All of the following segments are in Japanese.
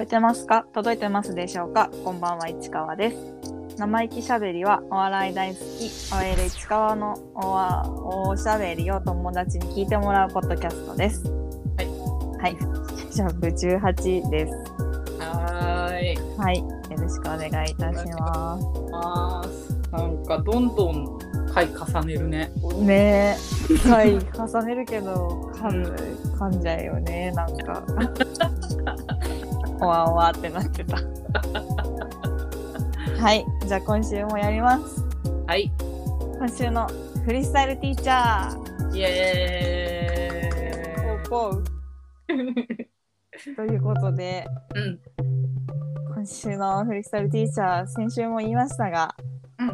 こえてますか？届いてますでしょうか？こんばんは市川です。生意気しゃべりはお笑い大好き OL 市川のおわおしゃべりを友達に聞いてもらうポッドキャストです。はい。はい。シャープ18です。はーい。はい。よろしくお願いいたしまます。なんかどんどん回重ねるね。すねえ。回重ねるけど噛む噛んじゃうよねなんかおわおわってなってた はいじゃあ今週もやりますはい。今週のフリースタイルティーチャーイエーイ。ポウ ということでうん。今週のフリースタイルティーチャー先週も言いましたが、うん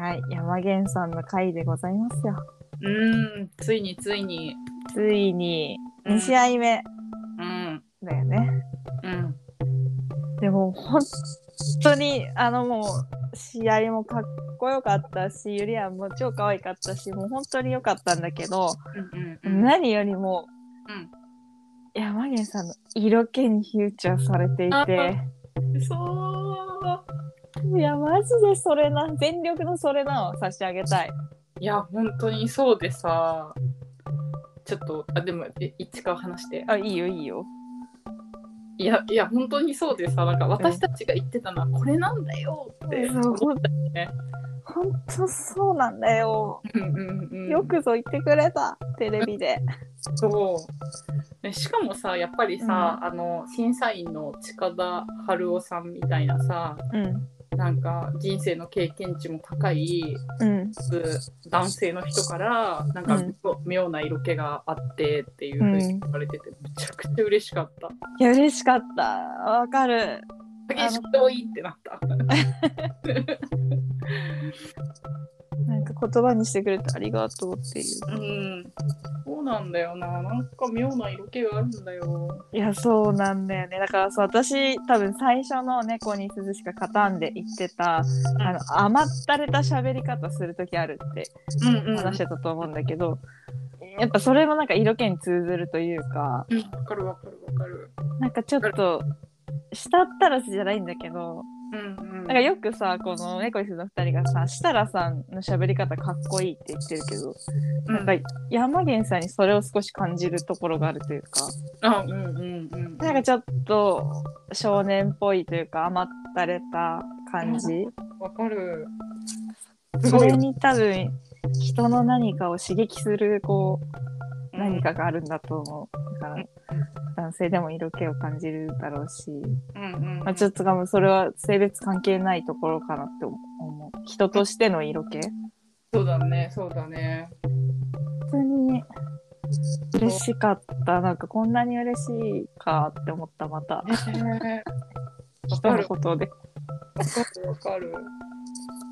はい山源さんの回でございますようーん。ついについに。ついにうん2試合目うん。だよね、うん。でも本当にあのもう試合もかっこよかったしゆりやんも超可愛かったしもう本当に良かったんだけど、うん。うん。何よりも、うん山源さんの色気にフューチャーされていてそう。いやマジでそれな全力のそれなを差し上げたいいや、本当にそうでさ。ちょっと、あ、でも、え市川話して。あいいよいいよいや、いや、本当にそうでさ、なんか私たちが言ってたのはこれなんだよって思ったよね。本当そうなんだよ、うんうんうん。よくぞ言ってくれたテレビでそう。ねしかもさ、やっぱりさ、あの審査員の近田春夫さんみたいなさ、うんなんか人生の経験値も高いうん。男性の人から、なんかうん。妙な色気があってっていうふうに言われてて、めちゃくちゃ嬉しかった。いや嬉しかった。わかる。激しく遠いってなった。なんか言葉にしてくれてありがとうっていううん。そうなんだよな。なんか妙な色気があるんだよ。いやそうなんだよねだからそう私多分最初の猫に鈴しか勝たんで言ってたあの甘ったれた喋り方する時あるってうんうん。話してたと思うんだけど、やっぱそれもなんか色気に通ずるというかうんわかるわかるわかる。なんかちょっと舌ったらずじゃないんだけどうんうん。なんかよくさこの猫にすの2人がさ設楽さんの喋り方かっこいいって言ってるけど、うんなんか山源さんにそれを少し感じるところがあるというかあ、うんうんうん。なんかちょっと少年っぽいというか甘ったれた感じ、わかる。それに多分人の何かを刺激するこう何かがあるんだと思う。だから男性でも色気を感じるだろうし、うんうんうん。まあ、ちょっとそれは性別関係ないところかなって思う。人としての色気？そうだね、そうだね。本当に嬉しかった。なんかこんなに嬉しいかって思った、また。ねわ人のかる、ことで。わかる、わかる。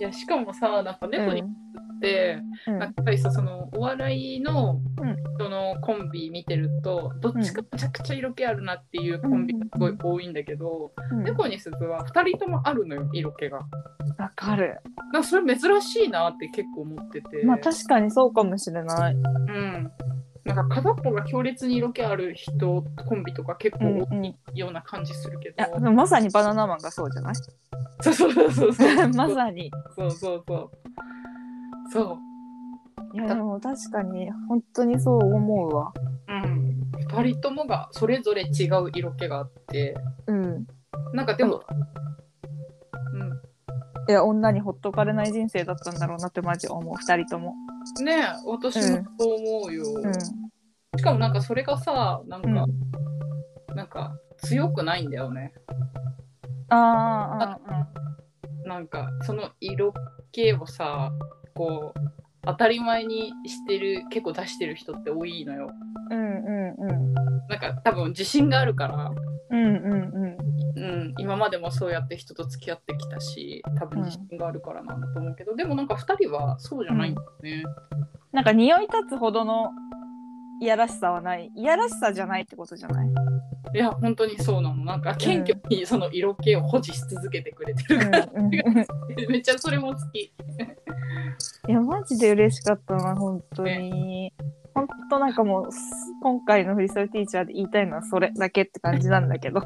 いや、しかもさ、なんか猫にって、うんなんかやっぱりさ、そのお笑いのうんそのコンビ見てると、どっちかめちゃくちゃ色気あるなっていうコンビがすごい多いんだけど、うん猫にすずは2人ともあるのよ、色気が。わかる。なそれ珍しいなって結構思ってて。まあ確かにそうかもしれない。うん。なんか片っぽが強烈に色気ある人コンビとか結構多いような感じするけど、いや、でもまさにバナナマンがそうじゃない？そうそうそうそうそう。まさに。そうそうそう。そう。いや、でも確かに本当にそう思うわ。うん。2人ともがそれぞれ違う色気があって。うん。なんかでもうんいや、女にほっとかれない人生だったんだろうなってマジ思う、二人とも。ねえ私もそう思うよ、うん。しかもなんかそれがさなんか、うん。なんか強くないんだよね。あーあなんかその色気をさこう当たり前にしてる結構出してる人って多いのよ。ー、うんうんうん。なんか多分自信があるから、うんうんうん。うん、今までもそうやって人と付き合ってきたし多分自信があるからなんだと思うけど、でもなんか2人はそうじゃないんだよね、なんか匂い立つほどのいやらしさはない。いやらしさじゃないってことじゃない？いや本当にそうなの。なんか謙虚にその色気を保持し続けてくれてるから、うんめっちゃそれも好き。いや、マジで嬉しかったな、本当に。本当なんかもう今回のフリースタイルティーチャーで言いたいのはそれだけって感じなんだけど。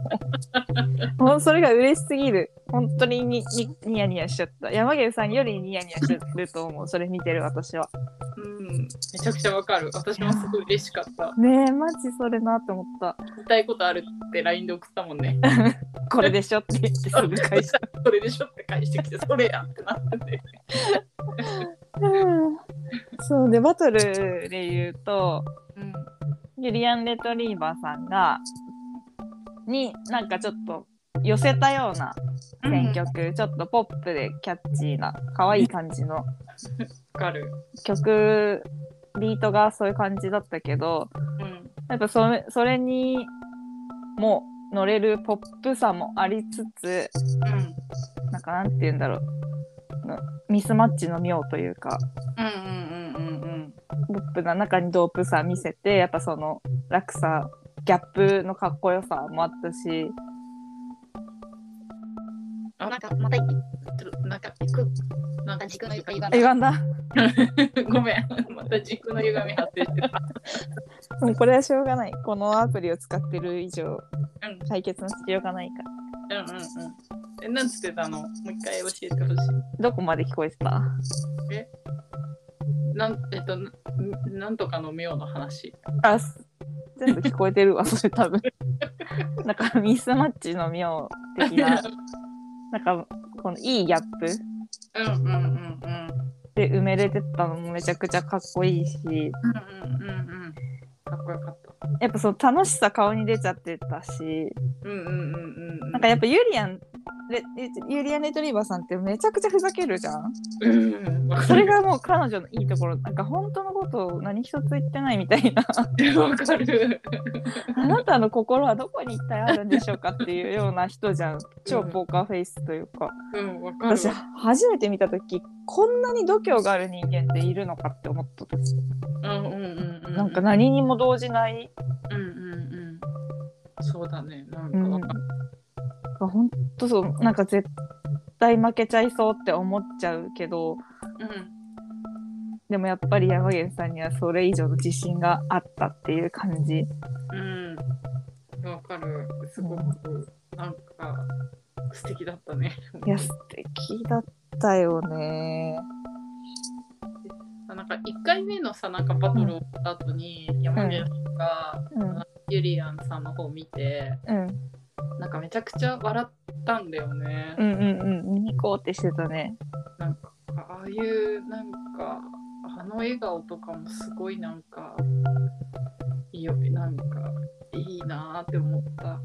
もうそれが嬉しすぎる本当にににニヤニヤしちゃった山毛さんよりニヤニヤしてると思うそれ見てる私はうん、めちゃくちゃわかる。私もすごい嬉しかった。ねえマジそれなって思った言いたいことあるって LINE で送ったもんね。これでしょって言ってすぐ返した それでしょって返してきて、それやってなってんそうでバトルで言うとうん。ユリアン・レトリーバーさんがになんかちょっと寄せたような選曲、ちょっとポップでキャッチーな可愛い感じの。曲ビートがそういう感じだったけどうん。やっぱそれそれにも乗れるポップさもありつつうん。なんかなんて言うんだろうのミスマッチの妙というかうんうんうんうんポップな中にドープさ見せてやっぱその落差ギャップのかっこよさもあったしあなんかまたちょっとなんかくなんか軸の床歪んだ歪んだごめん。また軸の歪み発生してた。もうこれはしょうがないこのアプリを使ってる以上うん解決のしようがないからうんうんうん。え、なんつってたの？もう一回教えてほしい。どこまで聞こえてた？なん、えっと、ななんとかの妙の話。あす全部聞こえてるわそれ多分なんかミスマッチの妙的な なんかこのいいギャップうんうんうんうん。で埋めれてたのもめちゃくちゃかっこいいしうんうんうんうん。かっこよかった。やっぱその楽しさ顔に出ちゃってたし。うんうんうんうんうん。なんかやっぱユリアンレユリアン・レトリーバーさんってめちゃくちゃふざけるじゃん。うん、それがもう彼女のいいところなんか本当のことを何一つ言ってないみたいな。わかる。あなたの心はどこに一体あるんでしょうかっていうような人じゃん。超ポーカーフェイスというか、うん、わかる。私初めて見た時こんなに度胸がある人間っているのかって思った時。うんうんうんうん。なんか何にも動じない、うんうんうん。そうだね。なんうん、かわかる。本当そうなんか絶対負けちゃいそうって思っちゃうけどうん。でもやっぱり山源さんにはそれ以上の自信があったっていう感じうん。わかる。すごく、なんか、素敵だったね。いや素敵だったよねなんか、1回目のさ、なんかバトルをした後に、山源さん。が、うんユリアンさんの方を見て、うん。なんかめちゃくちゃ笑ったんだよね。うんうんうん。ニコってしてたね。なんか、ああいう、なんか、あの笑顔とかもすごいなんか、いいよ、なんか、いいなーって思った。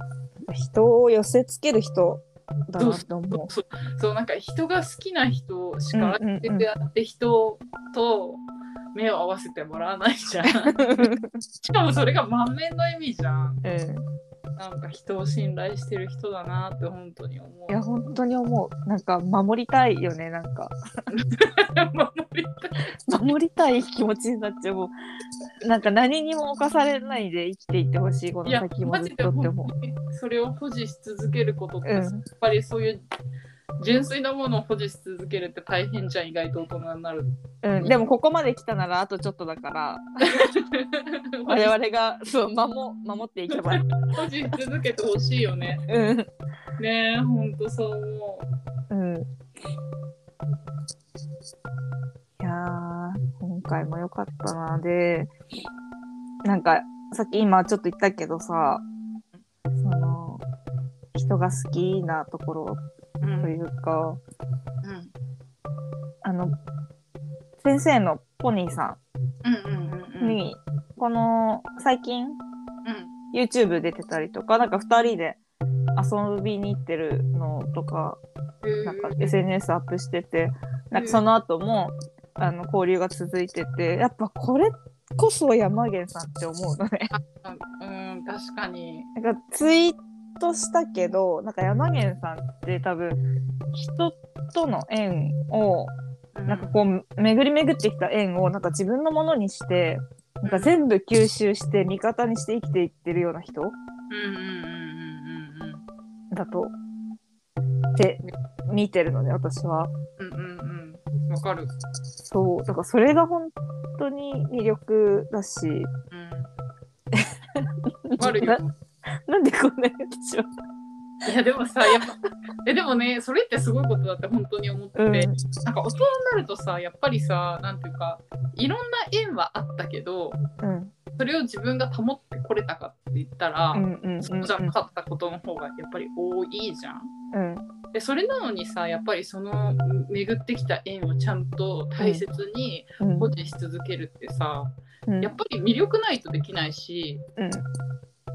人を寄せつける人だなと思う。そうそうなんか人が好きな人しかうんうんうん。てやって人と目を合わせてもらわないじゃん。しかもそれが満面の笑みじゃん。うん。なんか人を信頼してる人だなって本当に思う。いや本当に思う。なんか守りたいよねなんか。守りたい。守りたい気持ちになっちゃう。もうなんか何にも侵されないで生きていってほしいこの先もずっとって思本当にそれを保持し続けることって、うん。やっぱりそういう純粋なものを保持し続けるって大変じゃん意外と大人になる。う、うん、でもここまで来たならあとちょっとだから 我々がそう守守っていけば保持し続けてほしいよね。うんねえ、本当そう思う。うんいやー今回も良かったなでなんかさっき今ちょっと言ったけどさその人が好きなところうんというか、うん。あの先生のポニーさうんに、この最近うん。YouTube 出てたりとかなんか2人で遊びに行ってるのとかなんか SNS アップしててなんかその後もあの交流が続いててやっぱこれこそ山源さんって思うのね。うん、確かに。なんかツイートしたけどなんか山源さんって多分人との縁をなんかこう巡り巡ってきた縁をなんか自分のものにしてなんか全部吸収して味方にして生きていってるような人だとって見てるので私はうんうんうんうんわかる。そうだからそれが本当に魅力だし、うん。あるよ。なんでこんなに私は。いやでもさ、やっぱ、えでもね、それってすごいことだって本当に思ってて、うん。なんか大人になるとさ、やっぱりさ、なんていうか、いろんな縁はあったけど、うん。それを自分が保ってこれたかって言ったら、うんうんうんそうじゃなかったことの方がやっぱり多いじゃん。うん。でそれなのにさやっぱりその巡ってきた縁をちゃんと大切にうん。保持し続けるってさ、うん。やっぱり魅力ないとできないしうん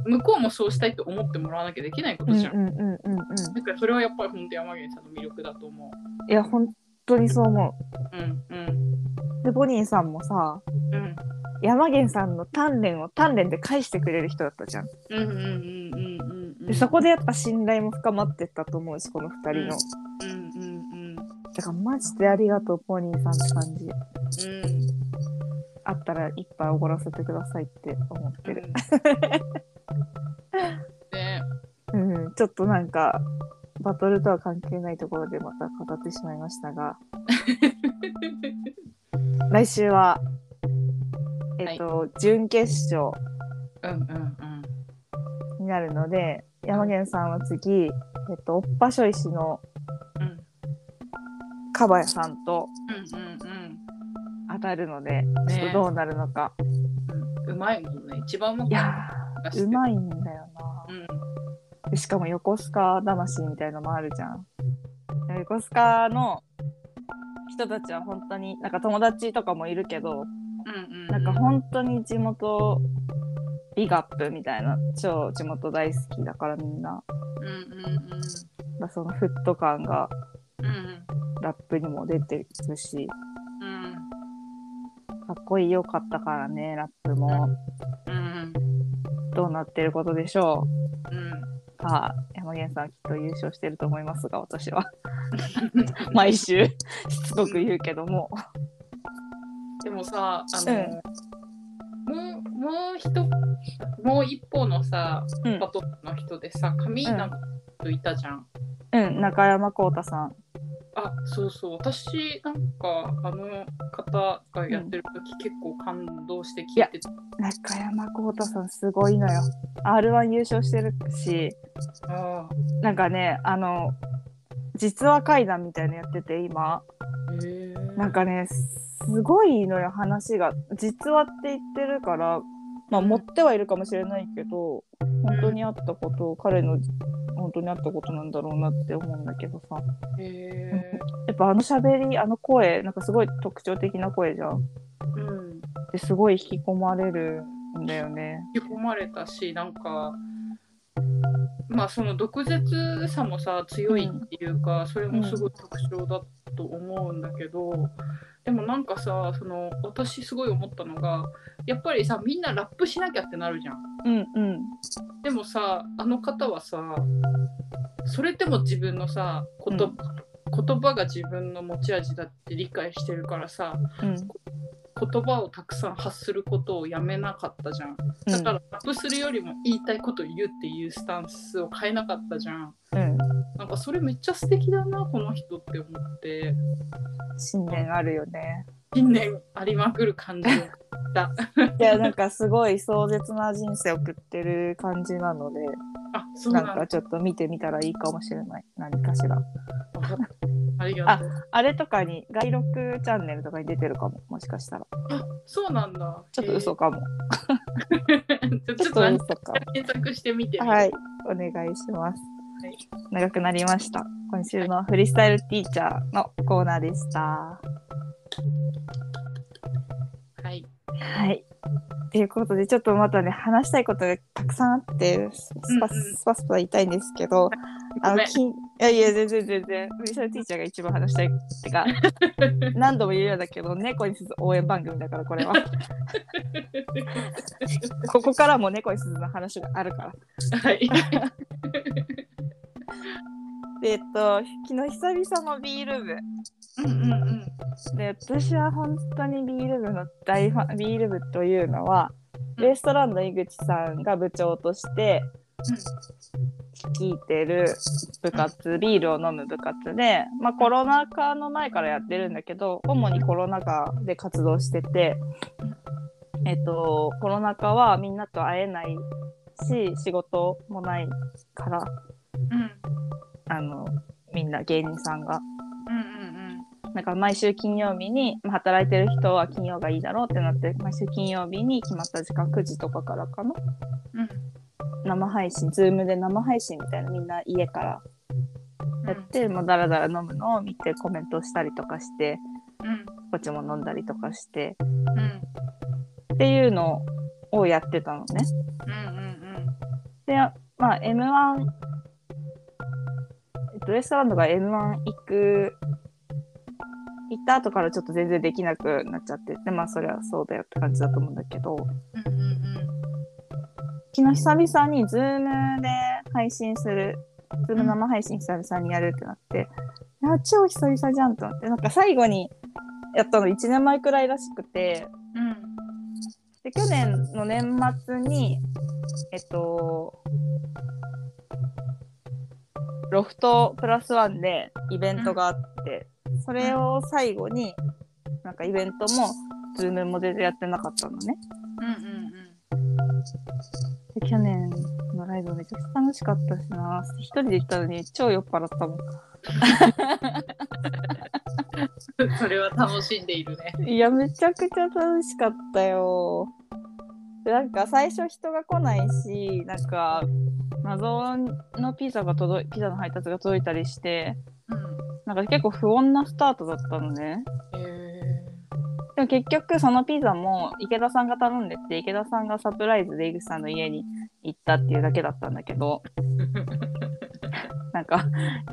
向こうもそうしたいと思ってもらわなきゃできないことじゃん。うんうんうんうんうんだからそれはやっぱり本当山源さんの魅力だと思う。いや本当にそう思う。んうん。うでボニーさんもさうん。山源さんの鍛錬を鍛錬で返してくれる人だったじゃん。うんうんうんうんうんうん。でそこでやっぱ信頼も深まってったと思うしこの二人の、うんうんうんだからマジでありがとうポニーさんって感じ。うん。あったら一杯おごらせてくださいって思ってる、ね。うん、ちょっとなんかバトルとは関係ないところでまた語ってしまいましたが。来週はえっと、準決勝うんうんうん。になるので山源さんは次、えっと、おっぱしょいしのうん。かばやさんとうんうんうん。当たるので、ねちょっとどうなるのか。うんうまいもんね。一番うまくい。やーういまいんだよな。うん。でしかも横須賀魂みたいのもあるじゃん。で横須賀の人たちは本当になんか友達とかもいるけどうんうん。なんか本当に地元ビガップみたいな超地元大好きだからみんな。うんうんうん。だそのフット感がうんラップにも出てるし。うん。かっこいいよかったからねラップも。うんどうなってることでしょう？うん。さあ山源さんきっと優勝してると思いますが私は。毎週しつこく言うけども。でもさあの、もうもう一もう一方のさうん。バトルの人でさ髪なんか人いたじゃん、うん。中山浩太さん。あそうそう。私なんかあの方がやってる時、結構感動して聞いてた。中山浩太さんすごいのよ。r 1優勝してるし。あ。なんかねあの実話怪談みたいのやってて今。なんかねすごいのよ話が。実話って言ってるからまあ持ってはいるかもしれないけど本当にあったことを彼の本当にあったことなんだろうなって思うんだけどさ。やっぱあの喋りあの声なんかすごい特徴的な声じゃん。うん。ですごい引き込まれるんだよね。引き込まれたしなんかまあその毒舌さもさ強いっていうか、それもすごい特徴だと思うんだけど、でもなんかさその私すごい思ったのがやっぱりさみんなラップしなきゃってなるじゃん。うんうん。でもさあの方はさそれでも自分のさ言葉,、言葉が自分の持ち味だって理解してるからさうん言葉をたくさん発することをやめなかったじゃん。だからラップするよりも言いたいことを言うっていうスタンスを変えなかったじゃん。うんなんかそれめっちゃ素敵だなこの人って思って信念あるよね信念ありまくる感じだ。いやなんかすごい壮絶な人生を送ってる感じなのであそうななんんだ。かちょっと見てみたらいいかもしれない。何かしら。ありがとう。あれとかに外録チャンネルとかに出てるかも。もしかしたら。あそうなんだ。ちょっと嘘かも、えー。ちょっと嘘か検索してみて。はい。お願いします、はい。長くなりました。今週のフリースタイルティーチャーのコーナーでしたはい。はい。ということで、ちょっとまたね、話したいことがたくさんあって、スパスパスパ言いたいんですけど、あの、きんいやいや、全然全然、フリーサルティーチャーが一番話したいってか、何度も言うようだけど、猫にすず応援番組だから、これは。ここからも猫にすずの話があるから。はい。で、えっと、昨日久々のビール部。うんうんうん。で、私は本当にビール部の大ファン、ビール部というのは、うんウエストランド井口さんが部長として、率いてる部活ビールを飲む部活で、まあ、コロナ禍の前からやってるんだけど主にコロナ禍で活動してて、えっと、コロナ禍はみんなと会えないし仕事もないからうんあのみんな芸人さんが。うんうんなんか毎週金曜日に、まあ働いてる人は金曜がいいだろうってなって毎週金曜日に決まった時間9時とかからかな。うん。うん生配信、ズームで生配信みたいなみんな家から。やって、もうダラダラ飲むのを見てコメントしたりとかして、うん。こっちも飲んだりとかして。うん。っていうのをやってたのね。うんうんで、まあ M1、えっと、ウエストランドが M1 行く、行った後からちょっと全然できなくなっちゃってて、まあそれはそうだよって感じだと思うんだけど、うんうんうん昨日久々にズームで配信する、ズーム生配信久々にやるってなって、いや、超久々じゃんと思って、なんか最後にやったの1年前くらいらしくて、うん。で、去年の年末に、えっと、ロフトプラスワンでイベントがあって、それを最後に、なんかイベントも、ズームも全然やってなかったのね。うんうんで去年のライブめちゃくちゃ楽しかったしな。一人で行ったのに超酔っ払ったもん。う んそれは楽しんでいるね。いや、めちゃくちゃ楽しかったよ。でなんか最初人が来ないし、なんか謎のピザが届い、ピザの配達が届いたりして、うんなんか結構不穏なスタートだったのね。へでも結局そのピザも池田さんが頼んでて、池田さんがサプライズで井口さんの家に行ったっていうだけだったんだけど、なんか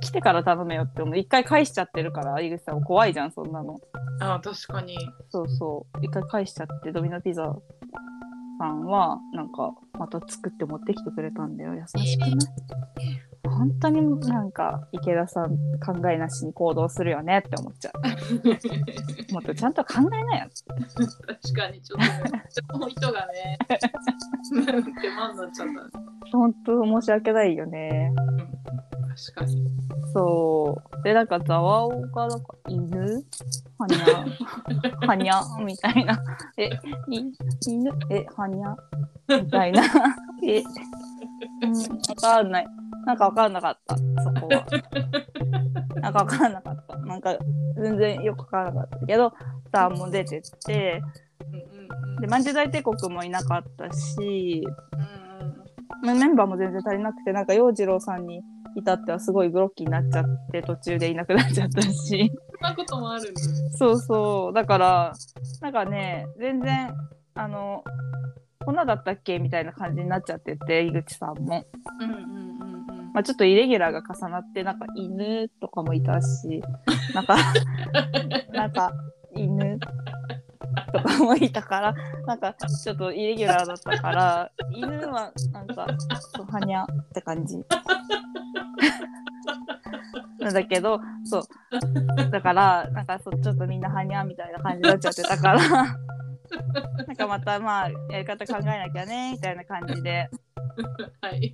来てから頼めよって思う。一回返しちゃってるから、井口さんも怖いじゃん、そんなの。あ確かに。そうそう。一回返しちゃって、ドミノピザさんは、なんか、また作って持ってきてくれたんだよ。優しくない？本当になんか、池田さん考えなしに行動するよねって思っちゃう。もっとちゃんと考えなよ。確かにちょっとね、その人がね、手間になっちゃった。本当申し訳ないよね。確かに。そう。で、なんか、ザワオが、なんか、犬？はにゃ？はにゃ？みたいな。え、い犬？え、はにゃ？みたいな。え、うん、わかんない。なんかわかんなかった、そこは。なんかわかんなかった。なんか、全然よくわからなかったけど、スターも出てって、で、マンチ大帝国もいなかったし、うんメンバーも全然足りなくて、なんか洋次郎さんに至ってはすごいグロッキーになっちゃって、途中でいなくなっちゃったし。そんなこともあるんだ。そうそう。だから、なんかね、全然、あの、こんなだったっけ？みたいな感じになっちゃってて、井口さんも。うんうん。まあちょっとイレギュラーが重なって、なんか犬とかもいたし、なんか、なんか犬とかもいたから、なんかちょっとイレギュラーだったから、犬はなんか、そうはにゃって感じ。なんだけど、そう。だから、なんかそうちょっとみんなはにゃみたいな感じになっちゃってたから、なんかまたまあ、やり方考えなきゃね、みたいな感じで。はい。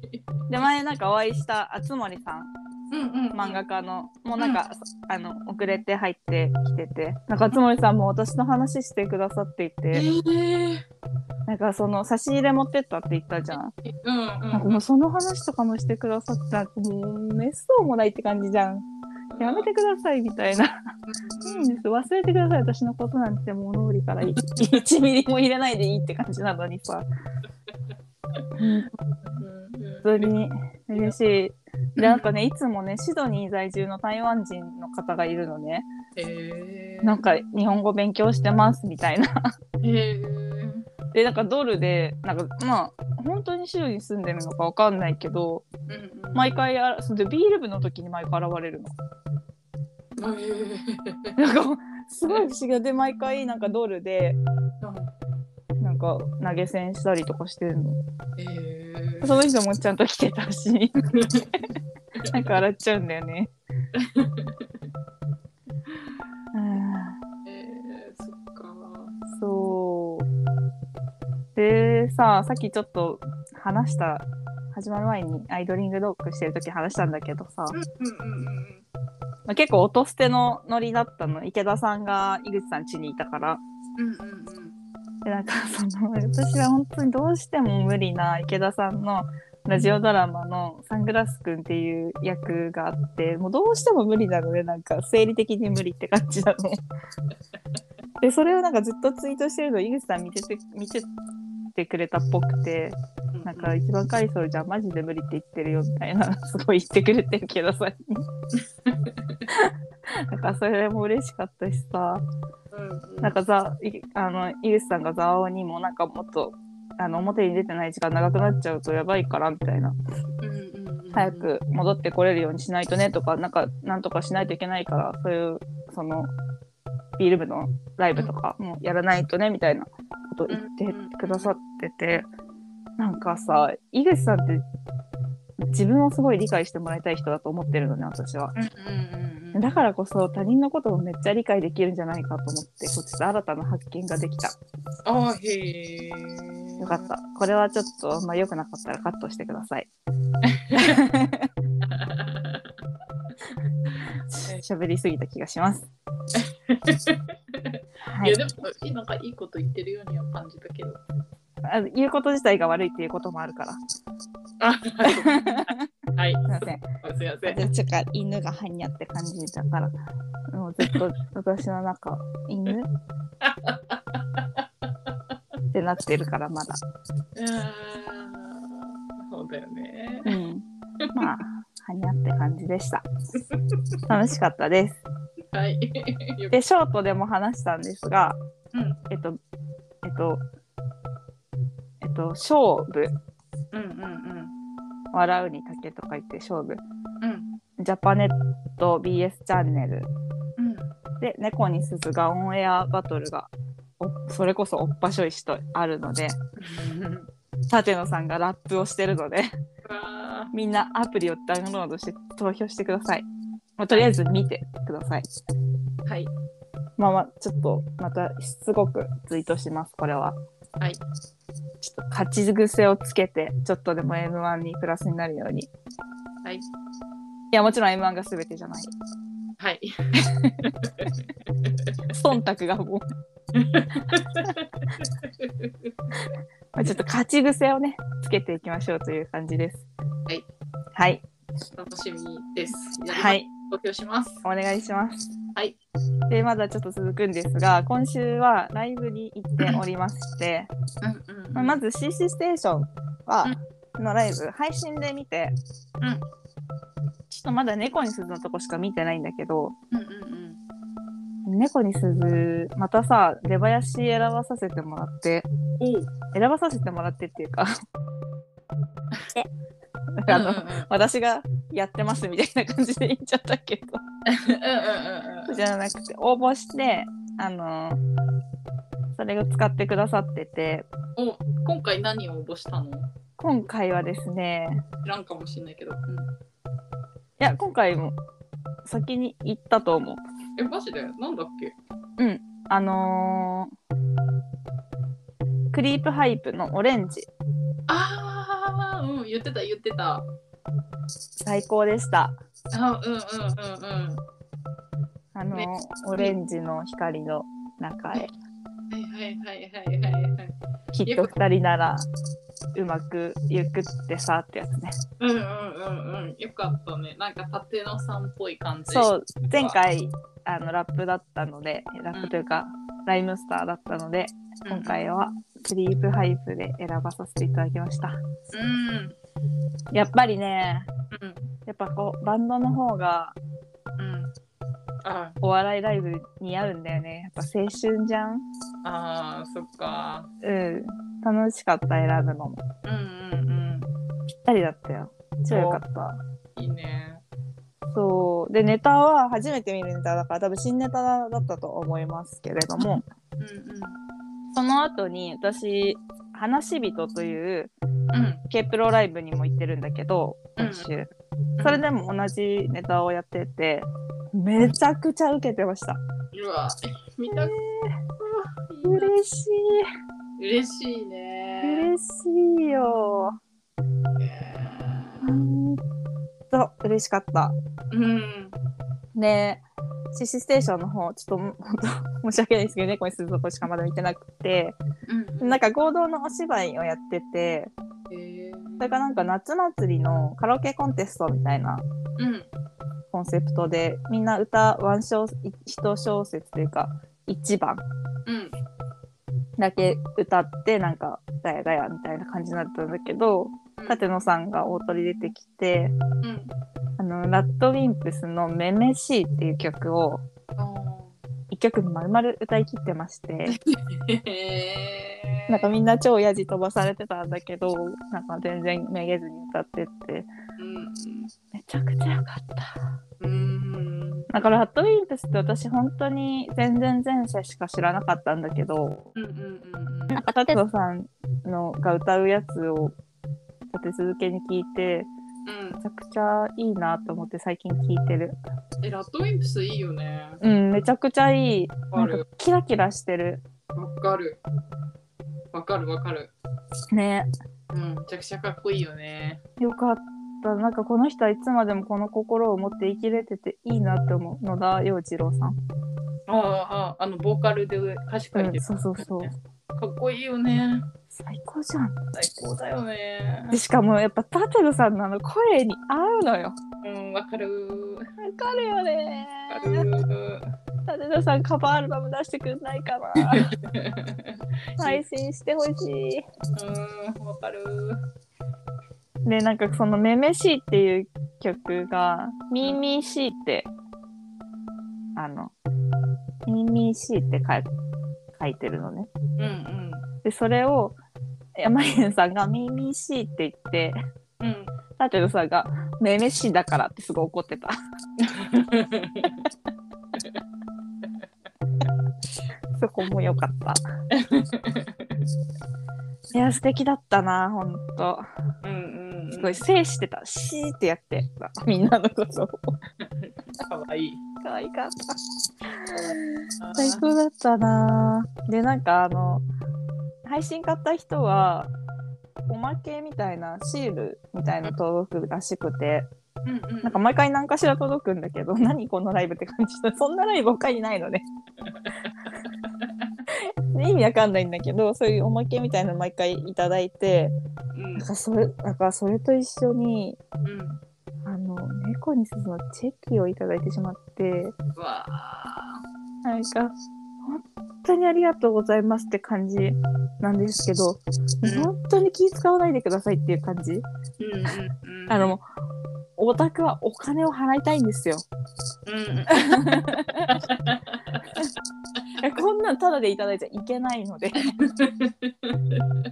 で、前なんかお会いした熱森さん、うんうん漫画家の、もうなんか、あの、遅れて入ってきてて、なんか熱森さんも私の話してくださっていえて、ー、なんかその差し入れ持ってったって言ったじゃん。うんなんかもうその話とかもしてくださって、なんかもう、めっそうもないって感じじゃん。やめてくださいみたいな。いいんです。忘れてください。私のことなんてもう脳裏からい1ミリも入れないでいいって感じなのにさ。本当に嬉しい。で、なん。かね、いつもね、シドニー在住の台湾人の方がいるのね。えー、なん。か日本語勉強してますみたいな。えー、で、なん。かドルで、なん。かまあ、本当にシドニー住ん。でるのかわかん。ないけど、うん、毎回あ、そでビール部の時に毎回現れるの。えー、なん。か、すごい不思議で、毎回なん。かドルで、なんか投げ銭したりとかしてるの？えー、その人もちゃんと来てたし、なんか笑っちゃうんだよね。うんえー、そっか。そう。でさ、さっきちょっと話した、始まる前にアイドリングドッグしてる時話したんだけどさ、うんうんうんうんまあ、結構音捨てのノリだったの池田さんが井口さん家にいたからうんうんうんでなんかその私は本当にどうしても無理な池田さんのラジオドラマの「サングラスくん」っていう役があってもうどうしても無理なのでなんか生理的に無理って感じなの。でそれをなんかずっとツイートしてるのを井口さん見てて見ててくれたっぽくてうん。なんか一番カリソルじゃん。マジで無理って言ってるよみたいな すごい言ってくれてるけどさ。なんかそれも嬉しかったしさ。うんうん。なんかざいあの井口さんがザワオにもなんかもっとあの表に出てない時間長くなっちゃうとやばいからみたいな。早く戻ってこれるようにしないとねとかなんかなんとかしないといけないからそういうそのビール部のライブとかもやらないとねみたいなことを言ってくださっててなんかさ井口さんって自分をすごい理解してもらいたい人だと思ってるのね私は。だからこそ他人のことをめっちゃ理解できるんじゃないかと思ってこっちと新たな発見ができた。あーへえよかった。これはちょっと、まあ、良くなかったらカットしてください。喋りすぎた気がします。はいいやでもなんかいいこと言ってるようには感じたけどあ言うこと自体が悪いっていうこともあるから。あはい すいません。すいません私か犬がはにゃって感じだから、もうずっと私の中、犬？ってなってるから、まだ。うーんそうだよねうん。まあ、はにゃって感じでした。楽しかったです。はい。よ で、ショートでも話したんですが、うん。えっと、えっと、えっと、勝負、うんうんうん。笑うに竹と書いて勝負、うん。ジャパネット BS チャンネル。うん。で、猫に鈴がオンエアバトルが、おそれこそおっぱしょいしとあるので、舘野さんがラップをしてるので、あみんなアプリをダウンロードして投票してください。まあ、とりあえず見てください。ーはいまあまあ、ちょっとまたしつこくツイートします、これは。はいちょっと勝ち癖をつけて、ちょっとでも M1 にプラスになるように。いはいや、もちろん M1 が全てじゃない。はい 忖度がもう。まあちょっと勝ち癖をね、つけていきましょうという感じです。はい。はい。楽しみですやりますはい。投票します。お願いします。はい。で、まだちょっと続くんですが、今週はライブに行っておりまして、うんうん。まあまず CC ステーションは、のライブ、配信で見て、うん。ちょっとまだ猫に鈴のとこしか見てないんだけど、うんうん猫に鈴、またさ、出囃子選ばさせてもらって、選ばさせてもらってっていうか、あの、うんうんうん。私がやってますみたいな感じで言っちゃったけど、うんうんうんじゃなくて、応募して、あの、それを使ってくださってて、お今回何を応募したの？今回はですね、知らんかもしれないけど、うん、いや、今回も先に行ったと思う。えマジで？なんだっけ？あのークリープハイプのオレンジ、ああうん言ってた言ってた。最高でした。あうんうんうんうん。あのーね。オレンジの光の中へ、はいはいはいはいはいはい。きっと二人ならうまくゆくってさってやつね。うんうんうんうん。よかったね。なんか縦野さんっぽい感じ。そう、前回あのラップだったので、ラップというか、ライムスターだったので、今回はクリープハイプで選ばさせていただきました。うんやっぱりね、うんやっぱこう、バンドの方がうんあお笑いライブ似合うんだよね。やっぱ青春じゃんあーそっかうん。楽しかった、選ぶのも。うんうんぴったりだったよ。超よかった。うんいいねそう。で、ネタは初めて見るネタだから、多分新ネタだったと思いますけれども、うんうんその後に私、話し人といううん、K プロライブにも行ってるんだけど、今週。うんそれでも同じネタをやってて、めちゃくちゃ受けてました。うわ見たく嬉しい。嬉しいね嬉しいよ。えほんと嬉しかった。うん。で、シシステーションの方、ちょっと本当申し訳ないですけど、猫にするとこしかまだ見てなくて、うん。なんか合同のお芝居をやってて。それからなんか夏祭りのカラオケコンテストみたいなうん。コンセプトで、みんな歌、ワン小、一小節というか、一番うん。だけ歌って、なんか、ガヤガヤみたいな感じになったんだけど、舘野さんが大鳥出てきて、うん。あの、ラッドウィンプスのめめしいっていう曲を、あ一曲丸々歌い切ってまして。なんかみんな超ヤジ飛ばされてたんだけど、なんか全然めげずに歌ってって、うん。めちゃくちゃ良かった。うん。だから、ラッドウィンプスって私本当に全然前世しか知らなかったんだけど、うん。うん。うん。なんか舘野さんのが歌うやつを立て続けに聞いて、うんめちゃくちゃいいなと思って最近聞いてる。え、ラッドウィンプスいいよね。うん、めちゃくちゃいい。なんか。キラキラしてる。わかる。わかるわかる。ね。うん。めちゃくちゃかっこいいよね。よかった。なんかこの人はいつまでもこの心を持って生きれてていいなって思う。野田洋次郎さん。ああ、あの、ボーカルで歌詞書いてる、うん、そうそうそう。かっこいいよね。最高じゃん。最高だよねで。しかもやっぱ舘野さんのあの声に合うのよ。うん、わかる。わかるよねわかる。舘野さんカバーアルバム出してくんないかな 配信してほしい。うん、わかる。で、なんかそのめめしいっていう曲が、ミーミーしいって、あの、ミーミーしいって書い書いてるのね。うんうん。で、それを、山源さんがミーミーしいって言って、うん。舘野さんが、めめしいだからってすごい怒ってた。そこも良かった。いや、素敵だったな、ほんと。うんうん。すごい、制してた。シーってやってた。みんなのことを。かわいい。可愛かった。最高だったな。で、なんかあの、配信買った人は、おまけみたいなシールみたいなの届くらしくて、うんうん。なんか毎回何かしら届くんだけど、何このライブって感じで、そんなライブ他にないのね。意味わかんないんだけど、そういうおまけみたいなの毎回いただいて、うんなんかそれ、なんかそれと一緒に、うん。あの、猫に鈴のチェキをいただいてしまって、うわあ。なんか、本当にありがとうございますって感じなんですけど、うん本当に気使わないでくださいっていう感じ。うんうんうん。あの、オタクはお金を払いたいんですよ。うん や こんなんタダでいただいちゃいけないので、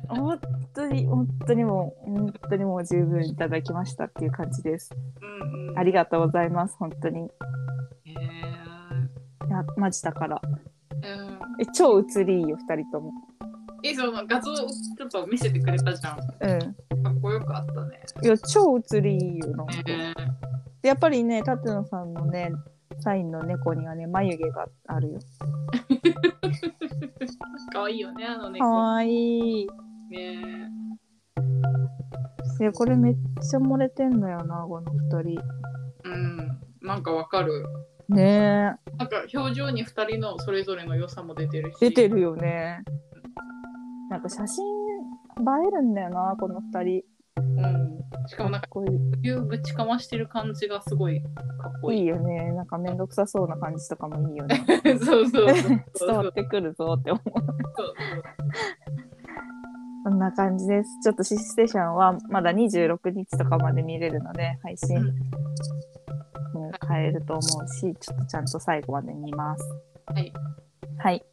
本当に、本当にもう、本当にもう十分いただきましたっていう感じです。うんうん。ありがとうございます、本当に。へいや、マジだから。え。うん。え、超映りいいよ、二人とも。え、その画像ちょっと見せてくれたじゃん。かうん。っこよかったね。いや、超映りいいよ、なんか。えでやっぱりね、舘野さんのね、サインの猫にはね、眉毛があるよ。ー、かわいいよね、あのか猫。わいい。ねいや、これめっちゃ漏れてんのよな、この二人。うん。なんかわかる。ねなんか表情に二人のそれぞれの良さも出てるし。え、出てるよね。なんか写真映えるんだよな、この二人。うん。しかもなんか、こいい。冬ぶちかましてる感じがすごいかっこいい。いいよね。なんかめんどくさそうな感じとかもいいよね。そうそうそう伝そう。わってくるぞって思う。そんな感じです。ちょっとシステーションはまだ26日とかまで見れるので、配信うんもう変えると思うし、ちょっとちゃんと最後まで見ます。はい。はい。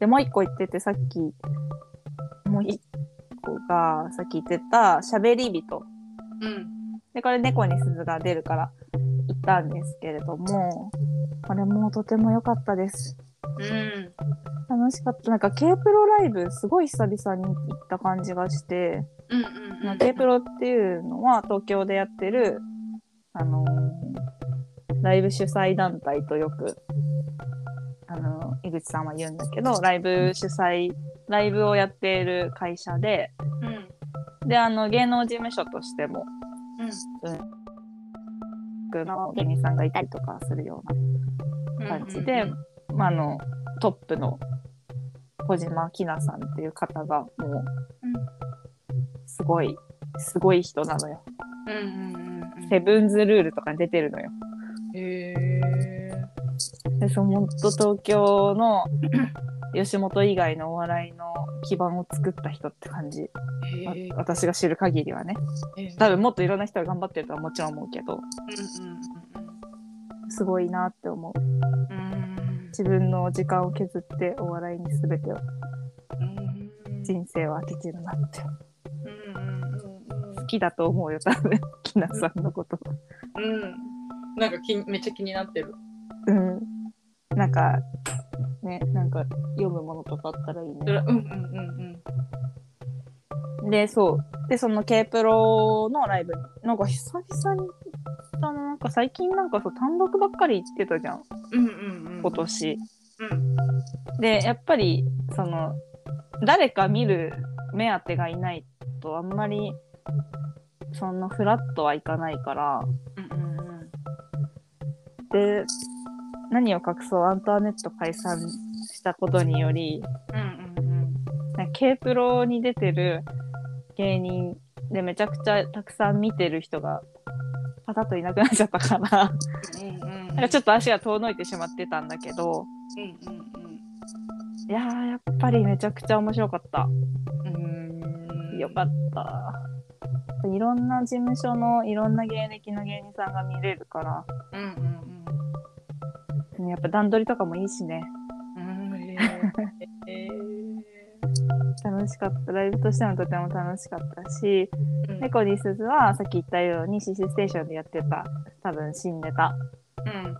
で、もう一個言ってて、さっき、もう一個が、さっき言ってた、喋り人。うん。で、これ猫に鈴が出るから言ったんですけれども、これもとても良かったです。うん。楽しかった。なんか K プロライブすごい久々に行った感じがして、うんうんまあうん。K プロっていうのは東京でやってる、あのーライブ主催団体とよく、あのー井口さんは言うんだけど、ライブ主催、ライブをやっている会社で、うん。で、あの、芸能事務所としてもうの芸人さん。がいたりとかするような感じで、うん。まあ、あのトップの小島きなさん。っていう方がもうすごいすごい人なのよ。うん。うん。うん。うん。セブンズルールとかに出てるのよ。へえでそのと東京の 吉本以外のお笑いの基盤を作った人って感じ、私が知る限りはね。多分もっといろんな人が頑張ってるとはもちろん思うけど。うんすごいなって思う。うん。うんうん自分の時間を削ってお笑いに全てを。うん。人生を当ててるなって。うんうんうん好きだと思うよ多分。きなさんのこと。うん。なんかきめっちゃ気になってる。うんなんかねなんか読むものとかあったらいいね。うんうんうんでそう。でその K プロのライブになんか久々に行ったななんか最近なんかそう単独ばっかり行ってたじゃん。うんうんうん。うん今年。うん。でやっぱりその誰か見る目当てがいないとあんまりそのフラットはいかないから。うんうんうん。で何を隠そうアンターネット解散したことによりうんうんうん。K プロに出てる芸人でめちゃくちゃたくさん見てる人がパタッといなくなっちゃったから。なんうん。うんかちょっと足が遠のいてしまってたんだけど。うんうんいやーやっぱりめちゃくちゃ面白かった。うん。うんよかった。いろんな事務所のいろんな芸歴の芸人さんが見れるから、うんうんやっぱ段取りとかもいいしね。うんえへえ楽しかった。ライブとしてもとても楽しかったし、うん猫に鈴はさっき言ったように CC ステーションでやってた多分新ネタ。うん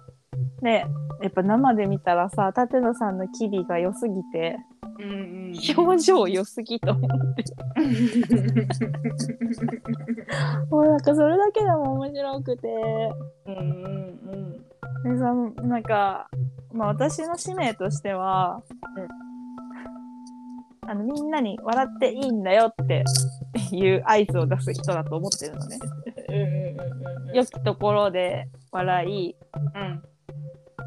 で、やっぱ生で見たらさ、舘野さんの機微が良すぎて、うんうん表情良すぎと思って。もうなんかそれだけでも面白くて。うんうんでそのなんか、まあ、私の使命としては、あのみんなに笑っていいんだよっていう合図を出す人だと思ってるのね。うんうんうん良きところで笑い。うん。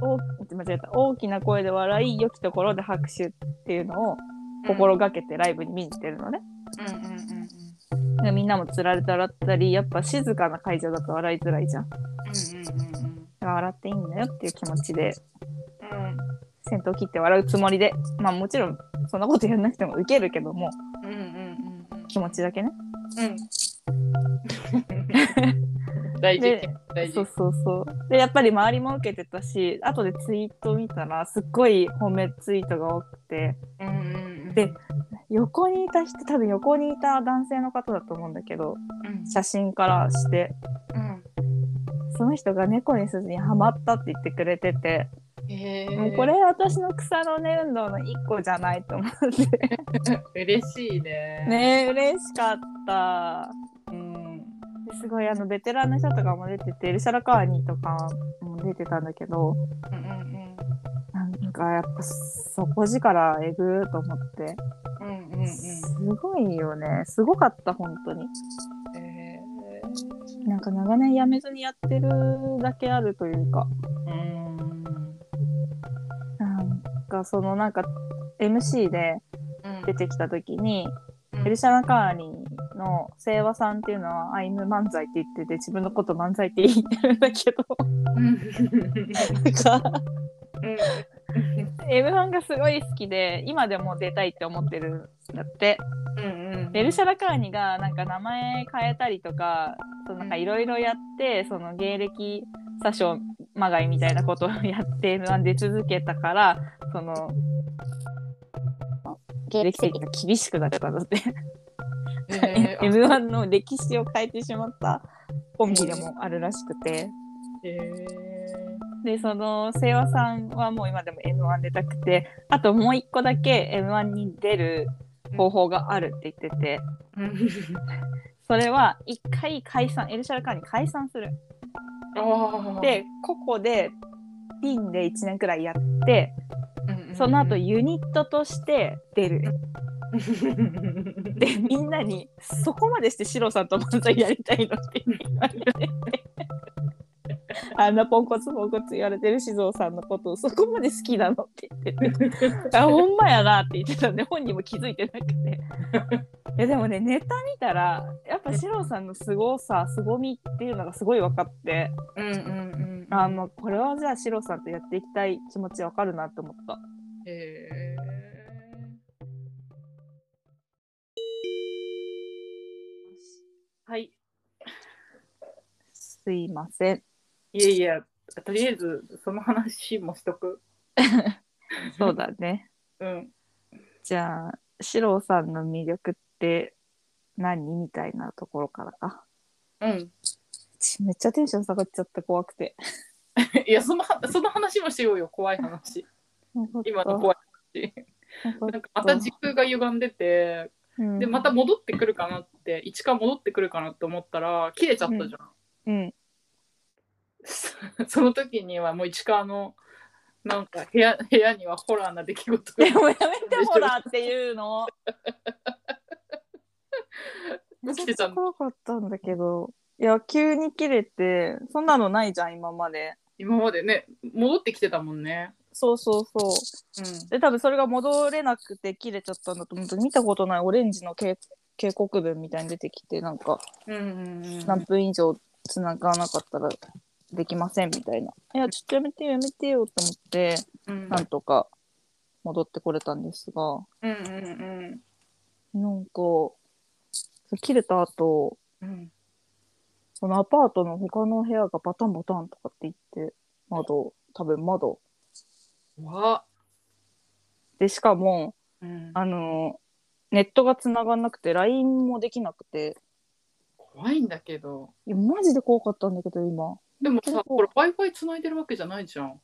大間違えた。大きな声で笑い良きところで拍手っていうのを心がけてライブに見に行ってるのね。うんうんうんでみんなもつられたらったりやっぱ静かな会場だと笑いづらいじゃん。うん笑っていいんだよっていう気持ちでうん。先頭切って笑うつもりでまあもちろんそんなことやんなくてもウケるけどもうんうんうんうん。気持ちだけね。うん 大事で大事。そうそうそう。でやっぱり周りも受けてたし後でツイート見たらすっごい褒めツイートが多くて。うんうんうん。で横にいた人多分横にいた男性の方だと思うんだけどうん。写真からして。うん。その人が猫に鈴にハマったって言ってくれてて、もうこれ私の草の根運動の一個じゃないと思って。嬉しいね。ねえ嬉しかった。すごいあのベテランの人とかも出ててエルシャラカーニとかも出てたんだけどうんうんなんかやっぱ底力えぐーと思って。うんうんうんすごいよね。すごかった本当に。うんへなんか長年やめずにやってるだけあるというか。えうん。なんかそのなんか MC でうん。出てきた時に、うん。エルシャラカーニの清和さんっていうのはアイム漫才って言ってて自分のこと漫才って言ってるんだけど。うん。なんかうん M1 がすごい好きで今でも出たいって思ってるんだって。うんうんエルシャラカーニがなんか名前変えたりとかそのなんかいろいろやってその芸歴詐称まがいみたいなことをやって M1 出続けたからその芸歴制限が厳しくなったんだってへえ M1 の歴史を変えてしまったコンビでもあるらしくて。へえでその清和さんはもう今でも M1 出たくてあともう一個だけ M1 に出る方法があるって言ってて。それは一回解散エルシャラカーに解散する。で個々でピンで1年くらいやってその後ユニットとして出るでみんなに「そこまでしてシロさんと漫才やりたいの?」って言われて。あんなポンコツポンコツ言われてる静雄さんのことをそこまで好きなのって言ってて あほんまやなって言ってた。んで本人も気づいてなくて。いやでもねネタ見たらやっぱシロさんの凄さ凄みっていうのがすごい分かって。うんうんうんあもうこれはじゃあシロさんとやっていきたい気持ち分かるなって思った。へーはいすいません。いやいやとりあえずその話もしとく そうだね。うんじゃあ、シロさんの魅力って何みたいなところからか。うんちめっちゃテンション下がっちゃって怖くて。いやそのはその話もしようよ怖い話 今の怖い話なんかまた時空が歪んでてでまた戻ってくるかなって一から戻ってくるかなって思ったら切れちゃったじゃん、うん。その時にはもう市川のなんか部屋部屋にはホラーな出来事がでもやめてホラーっていうの。めちゃくちゃ怖かったんだけど。いや、急に切れて、そんなのないじゃん、今まで。今までね戻ってきてたもんね。そうそうそう。うんで、多分それが戻れなくて切れちゃったんだと思うと、見たことないオレンジの警警告文みたいに出てきて、なんか、うんうんうん。何分以上つながなかったらできませんみたいな。いや、ちょっとやめてよ、やめてよと思って、うん。なんとか戻ってこれたんですが、うんうんなんか、そう切れた後、うん。そのアパートの他の部屋がバタンバタンとかって言って、窓、多分窓。うんわで、しかも、うん。あの、ネットが繋がんなくて、LINE もできなくて、怖いんだけどいや、マジで怖かったんだけど、今。でもさこれ w i f i つないでるわけじゃないじゃん。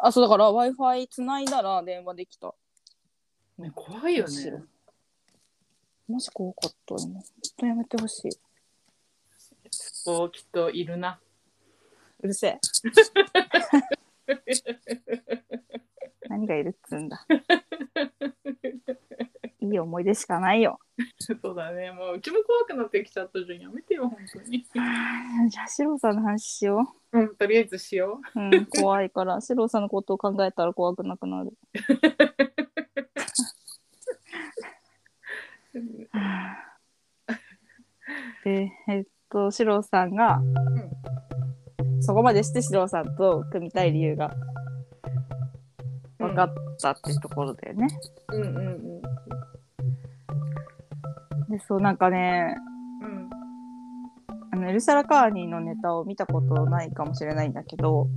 あ、そうだから Wi-Fi 繋いだら電話できた。ね、怖いよね。マジ怖かった、今。ほんとやめてほしい。そうきっといるな。うるせえ。何がいるっつうんだ。いい思い出しかないよ。そうだね。もううちも怖くなってきちゃったじゃん。やめてよ、本当に。じゃあ、シロさんの話しようん、とりあえずしよう。うん、怖いから、シロさんのことを考えたら怖くなくなる。う。で、えっと、シロさんが、そこまでしてシロさんと組みたい理由が分かったってところだよね。うんうんうんで、そう、なんかね、うん。あのエルサラカーニのネタを見たことないかもしれないんだけど、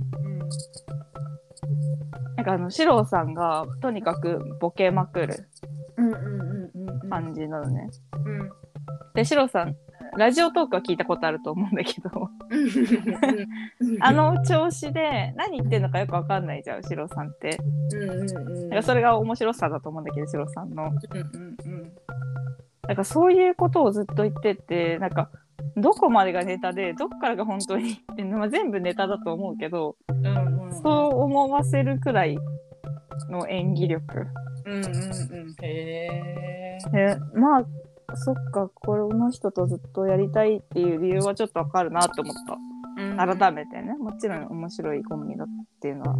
なんかあの、シロさんがとにかくボケまくるうんうんうんうん感じなのね。うん。で、シロさん、ラジオトークは聞いたことあると思うんだけど、うんあの調子で何言ってんのかよくわかんないじゃん、シロさんって。うんうんそれが面白さだと思うんだけど、シロさんの。うんうんうんなんかそういうことをずっと言ってて、なんか、どこまでがネタで、どっからが本当にって、まあ、全部ネタだと思うけど、うんうんそう思わせるくらいの演技力。うんうんうんへえでまあ、そっか、この人とずっとやりたいっていう理由はちょっとわかるなって思った。改めてね、もちろん面白いコンビだっていうのは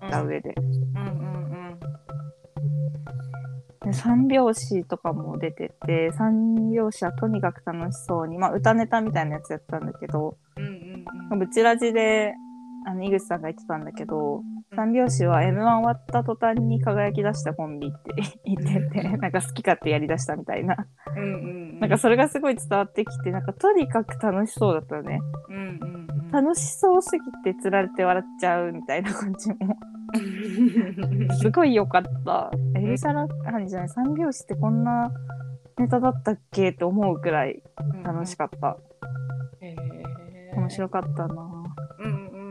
知った上で。うんうんで三拍子とかも出てて、三拍子はとにかく楽しそうに、まあ歌ネタみたいなやつやったんだけど、うんうんうん。ブチラジで、あの、井口さんが言ってたんだけど、三拍子は M1 終わった途端に輝き出したコンビって 言ってて、なんか好き勝手やり出したみたいな。うんうんなんかそれがすごい伝わってきて、なんかとにかく楽しそうだったよね。うんうんうん楽しそうすぎて釣られて笑っちゃうみたいな感じも。すごい良かった。エルサラハニじゃない、三拍子ってこんなネタだったっけって思うくらい楽しかった。へえ面白かったな。うんうん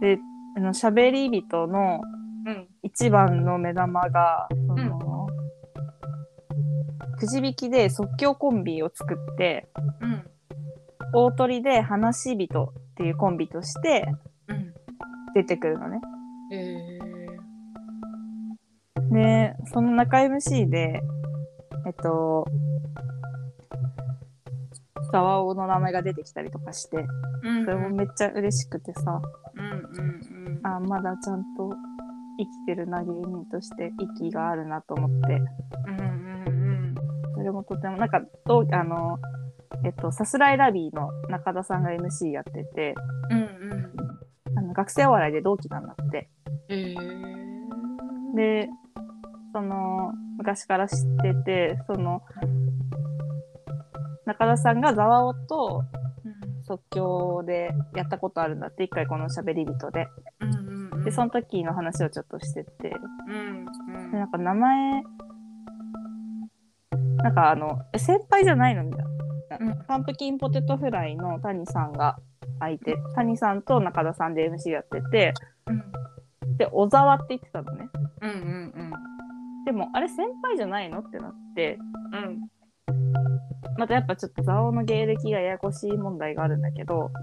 で、あの、喋り人のうん。うん一番の目玉が、その、くじ引きで即興コンビを作って、うん。大鳥で話し人っていうコンビとしてうん。出てくるのね。へえで、その中 MC で、えっと、ザワオの名前が出てきたりとかして、うんそれもめっちゃ嬉しくてさ、うんうんあまだちゃんと生きてるな芸人として息があるなと思って。うんうんそれもとてもなんかどうあのえっとさすらいラビーの中田さんが MC やっててうんうん。あの学生お笑いで同期なんだって。へえ。でその昔から知っててその中田さんがざわおと即興でやったことあるんだって一回このしゃべり人で。うんうんうん。でその時の話をちょっとしてて。うんでなんか名前なんかあのえ先輩じゃないのみたいな、うん。パンプキンポテトフライの谷さんが相手。谷さんと中田さんで MC やってて。うん。で小沢って言ってたのね。うんうん。でもあれ先輩じゃないのってなって。うんまたやっぱちょっと蔵王の芸歴がややこしい問題があるんだけど。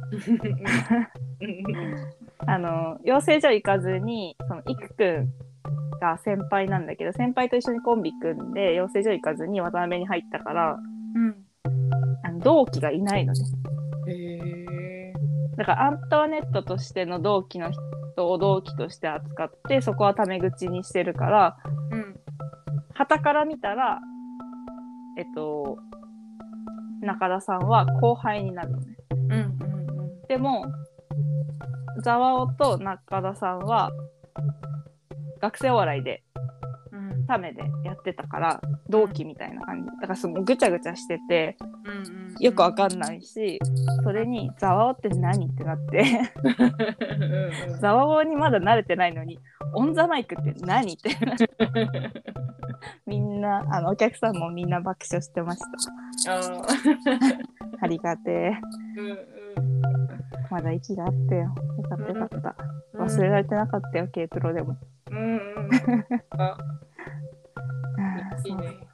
あの養成所行かずにそのいくくんが先輩なんだけど先輩と一緒にコンビ組んで養成所行かずに渡辺に入ったからうん。あの同期がいないのね。へえだからアントワネットとしての同期の人を同期として扱ってそこはタメ口にしてるからうん。旗から見たらえっと中田さんは後輩になるのね。うんうんでもザワオと中田さんは学生お笑いでうんタメでやってたから同期みたいな感じ。だからそのぐちゃぐちゃしててうんよくわかんないしそれにザワオって何ってなってザワオにまだ慣れてないのにオンザマイクって何ってみん なあのお客さんもみんな爆笑してました。あー。ありがてえ。うんまだ息があってよよかったよかった。うん。忘れられてなかったよ K プロでも。うんうんあ。いいね。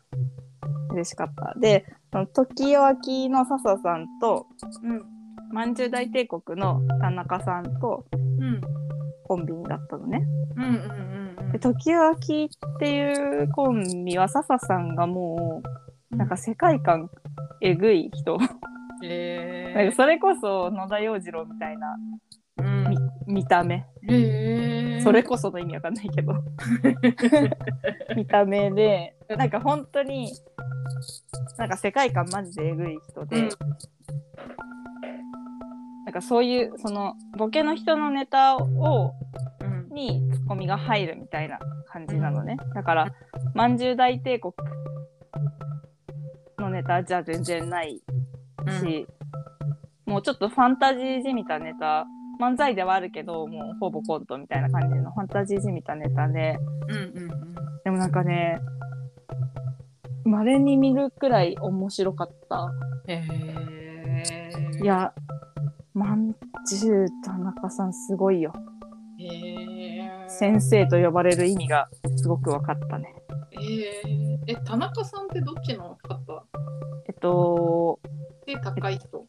嬉しかった。でその時脇の笹さんとうん。まんじゅう大帝国の田中さんとうん。コンビだったのね。うんうんうんで時脇っていうコンビは笹さんがもうなんか世界観えぐい人。へなんかそれこそ野田洋次郎みたいなうん。見た目。へえそれこその意味わかんないけど。見た目でなんか本当になんか世界観マジでえぐい人で、うん。なんかそういうそのボケの人のネタをうんにツッコミが入るみたいな感じなのね、だからまんじゅう大帝国のネタじゃ全然ないし、もうちょっとファンタジーじみたネタ漫才ではあるけどもうほぼコントみたいな感じのファンタジーじみたネタで。うんうんうん。でもなんかね稀に見るくらい面白かった。へえいやまんじゅう田中さんすごいよ先生と呼ばれる意味がすごく分かったね。えー、え田中さんってどっちの方？えっとで高い人？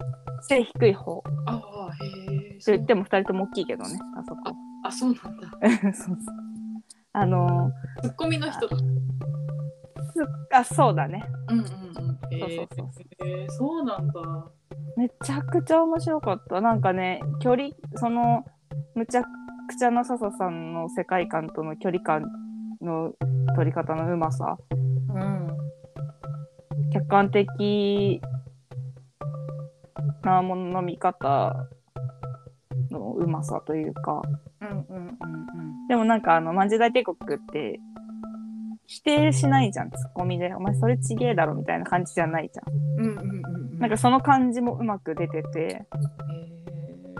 背低い方。ああへえと言っても2人とも大きいけどねあそこ。あそうなんだ。そうそう。あのツッコミの人だすあそうだね。うんうんうん。へそうそうえー、そう。なんだ。めちゃくちゃ面白かった。なんかね距離そのむちゃくちゃな笹さんの世界観との距離感の取り方のうまさ。うん。客観的なものの見方のうまさというか。うんうんうんでもなんかあの「万事大帝国」って否定しないじゃん。ツッコミで「お前それちげえだろ」みたいな感じじゃないじゃん。うんうんうんうん。なんかその感じもうまく出てて。へ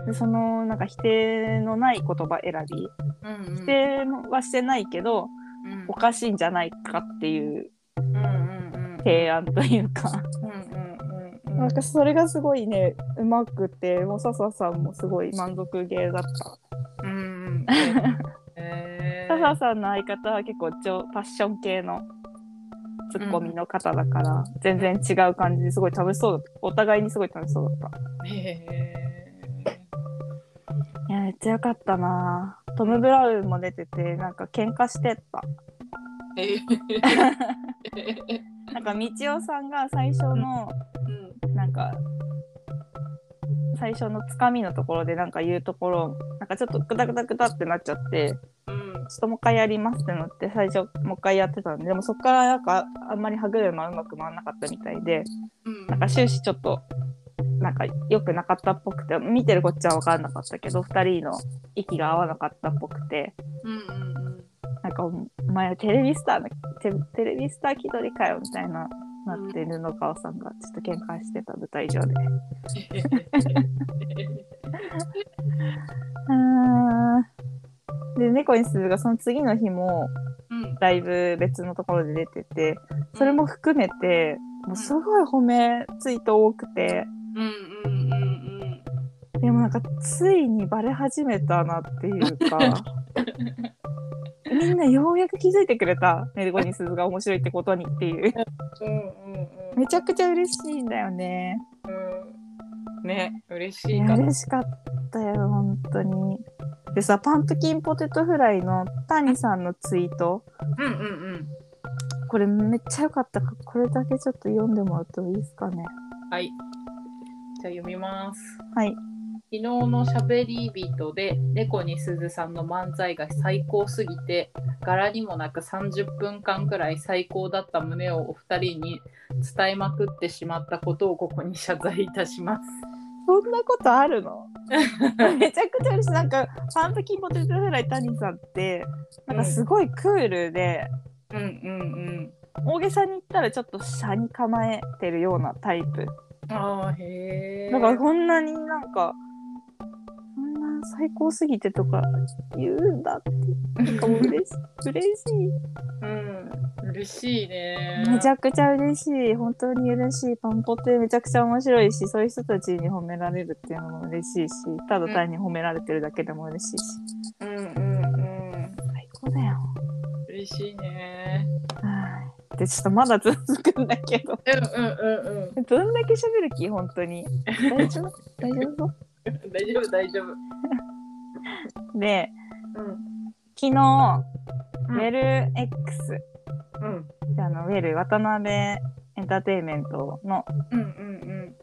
でそのなんか否定のない言葉選び。ーうんうん。否定はしてないけどうん。おかしいんじゃないかっていううんうんうん提案というか。うんうんうんなん。かそれがすごいねうまくてもう笹さんもすごい満足げだった。うんうん。へ ー笹さんの相方は結構超ファッション系のツッコミの方だから、全然違う感じですごい楽しそうだった。お互いにすごい楽しそうだった。へいやめっちゃよかったな。トム・ブラウンも出ててなんか喧嘩してた。なんか道夫さんが最初のうん。なんか最初のつかみのところでなんか言うところなんかちょっとグタグタグタってなっちゃってうん。ちょっともう一回やりますってなって最初もう一回やってたんででもそこからなんかあんまり歯車うまく回らなかったみたいでうん。なんか終始ちょっとなんか良くなかったっぽくて見てるこっちは分かんなかったけど2人の息が合わなかったっぽくて。うんうんなんかお前テレビスターのテテレビスター気取りかよみたいななって布川さんがちょっと喧嘩してた舞台上で。で猫にするがその次の日もうん。ライブ別のところで出ててそれも含めてもうすごい褒めツイート多くてうんうんうんでもなんかついにバレ始めたなっていうか。みんなようやく気づいてくれた猫にすずが面白いってことにっていう。うんうんうん。めちゃくちゃ嬉しいんだよね。うん。ね嬉しいいかや嬉しかったよ本当に。でさパンプキンポテトフライの谷さんのツイート。うんうんうん。これめっちゃ良かったからこれだけちょっと読んでもらうといいですかね。はいじゃあ読みます。はい。昨日のしゃべり人で猫にすずさんの漫才が最高すぎて柄にもなく30分間くらい最高だった旨をお二人に伝えまくってしまったことをここに謝罪いたします。そんなことあるの？めちゃくちゃ嬉しい。なんかパンプキンポテトフライ谷さんってなんかすごいクールで、うんうん。大げさに言ったらちょっと車に構えてるようなタイプうん。ああへえ。だからこんなになんかこんな最高すぎてとか言うんだってなんかもう嬉し嬉しうん嬉しいね。いめちゃくちゃ嬉しい本当に嬉しいパンポテめちゃくちゃ面白いしそういう人たちに褒められるっていうのも嬉しいしただ単に褒められてるだけでも嬉しいし、うんうんうん。最高だよ嬉しいね。はいでちょっとまだ続くんだけど。うんうんうんうん。どんだけ喋る気？本当に。大丈夫？大丈夫？大丈夫大丈夫。でうん昨日、うん。ウェル X うん。あのウェル渡辺エンターテインメントのうんうん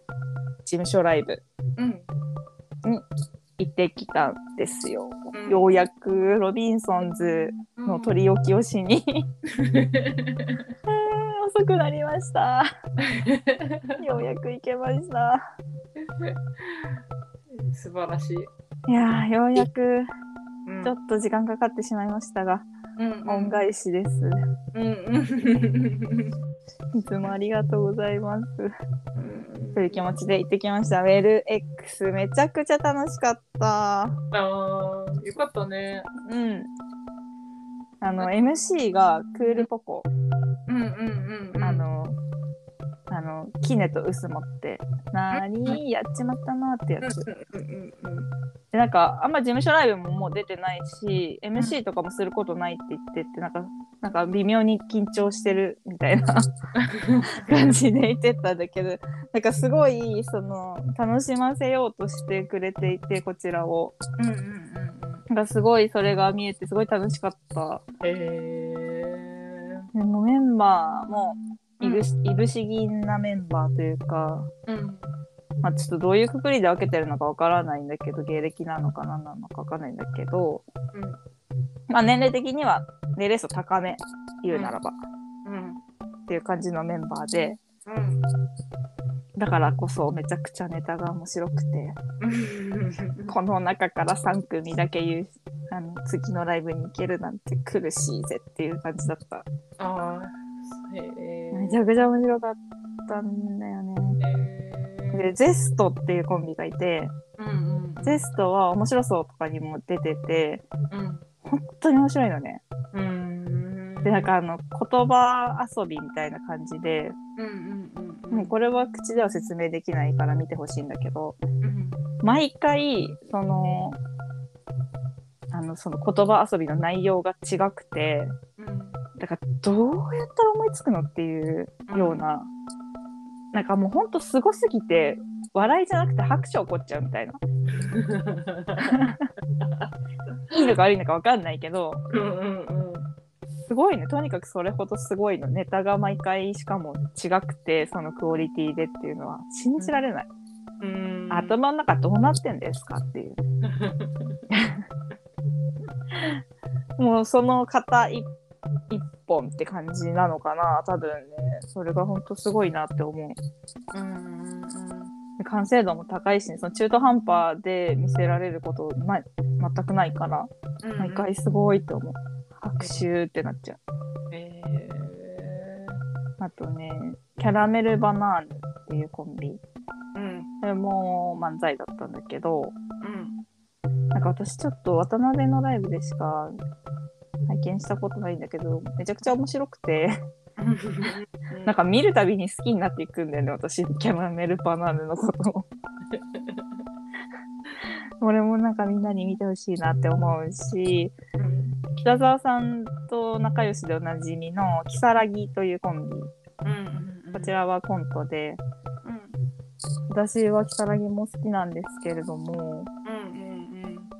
事務所ライブ。うん行ってきたんですよ。うん。ようやくロビンソンズの取り置きをしに、遅くなりました。ようやく行けました。素晴らしい。いやーようやくうんちょっと時間かかってしまいましたが、うん恩返しです。うんうんいつもありがとうございます。うんという気持ちで行ってきました。ウェル X めちゃくちゃ楽しかった。あーよかったね。うん。あの MC がクールポコ、うんうんうんうん。あのあのキネとウス持ってなーにやっちまったなってやつ。でなんかあんま事務所ライブももう出てないし MC とかもすることないって言っててなんかなんか微妙に緊張してるみたいな 感じで言ってたんだけどなんかすごいその楽しませようとしてくれていてこちらをうんうんうんうん。なんかすごいそれが見えてすごい楽しかったへえ。でもメンバーもいぶし,、いぶし銀なメンバーというかうん。まあ、ちょっとどういうくくりで分けてるのかわからないんだけど芸歴なのか何なのかわからないんだけど、うん。まあ、年齢的には年齢層高め言うならば、うん。っていう感じのメンバーで。うん。だからこそめちゃくちゃネタが面白くてうん。この中から3組だけ言うあの次のライブに行けるなんて苦しいぜっていう感じだった。ああ。へえ。めちゃくちゃ面白かったんだよねでゼストっていうコンビがいてうんうん。ゼストは面白そうとかにも出ててうん本当に面白いのねうん。でなんかあの言葉遊びみたいな感じで、うんうんうんうん。もうこれは口では説明できないから見てほしいんだけどうん毎回そのあのその言葉遊びの内容が違くてうんだからどうやったら思いつくのっていうような、なんかもうほんとすごすぎて笑いじゃなくて拍手起こっちゃうみたいな。いいのか悪いのか分かんないけどうんうんうん。すごいね。とにかくそれほどすごいのネタが毎回しかも違くてそのクオリティでっていうのは信じられない、うん。頭の中どうなってんですかっていう。もうその型一一本って感じなのかな。多分ねそれが本当すごいなって思う。うんうんで完成度も高いし、その中途半端で見せられることない全くないからうん毎回すごいと思う。拍手ってなっちゃう。えあとねキャラメルバナーヌっていうコンビ。ーうん。それも漫才だったんだけどうん。なんか私ちょっと渡辺のライブでしか拝見したことないんだけどめちゃくちゃ面白くて。なんか見るたびに好きになっていくんだよね私キャラメルバナーヌのこと。を 俺もなんかみんなに見てほしいなって思うし北沢さんと仲良しでおなじみの如月というコンビ。こちらはコントで。私は如月も好きなん。ですけれども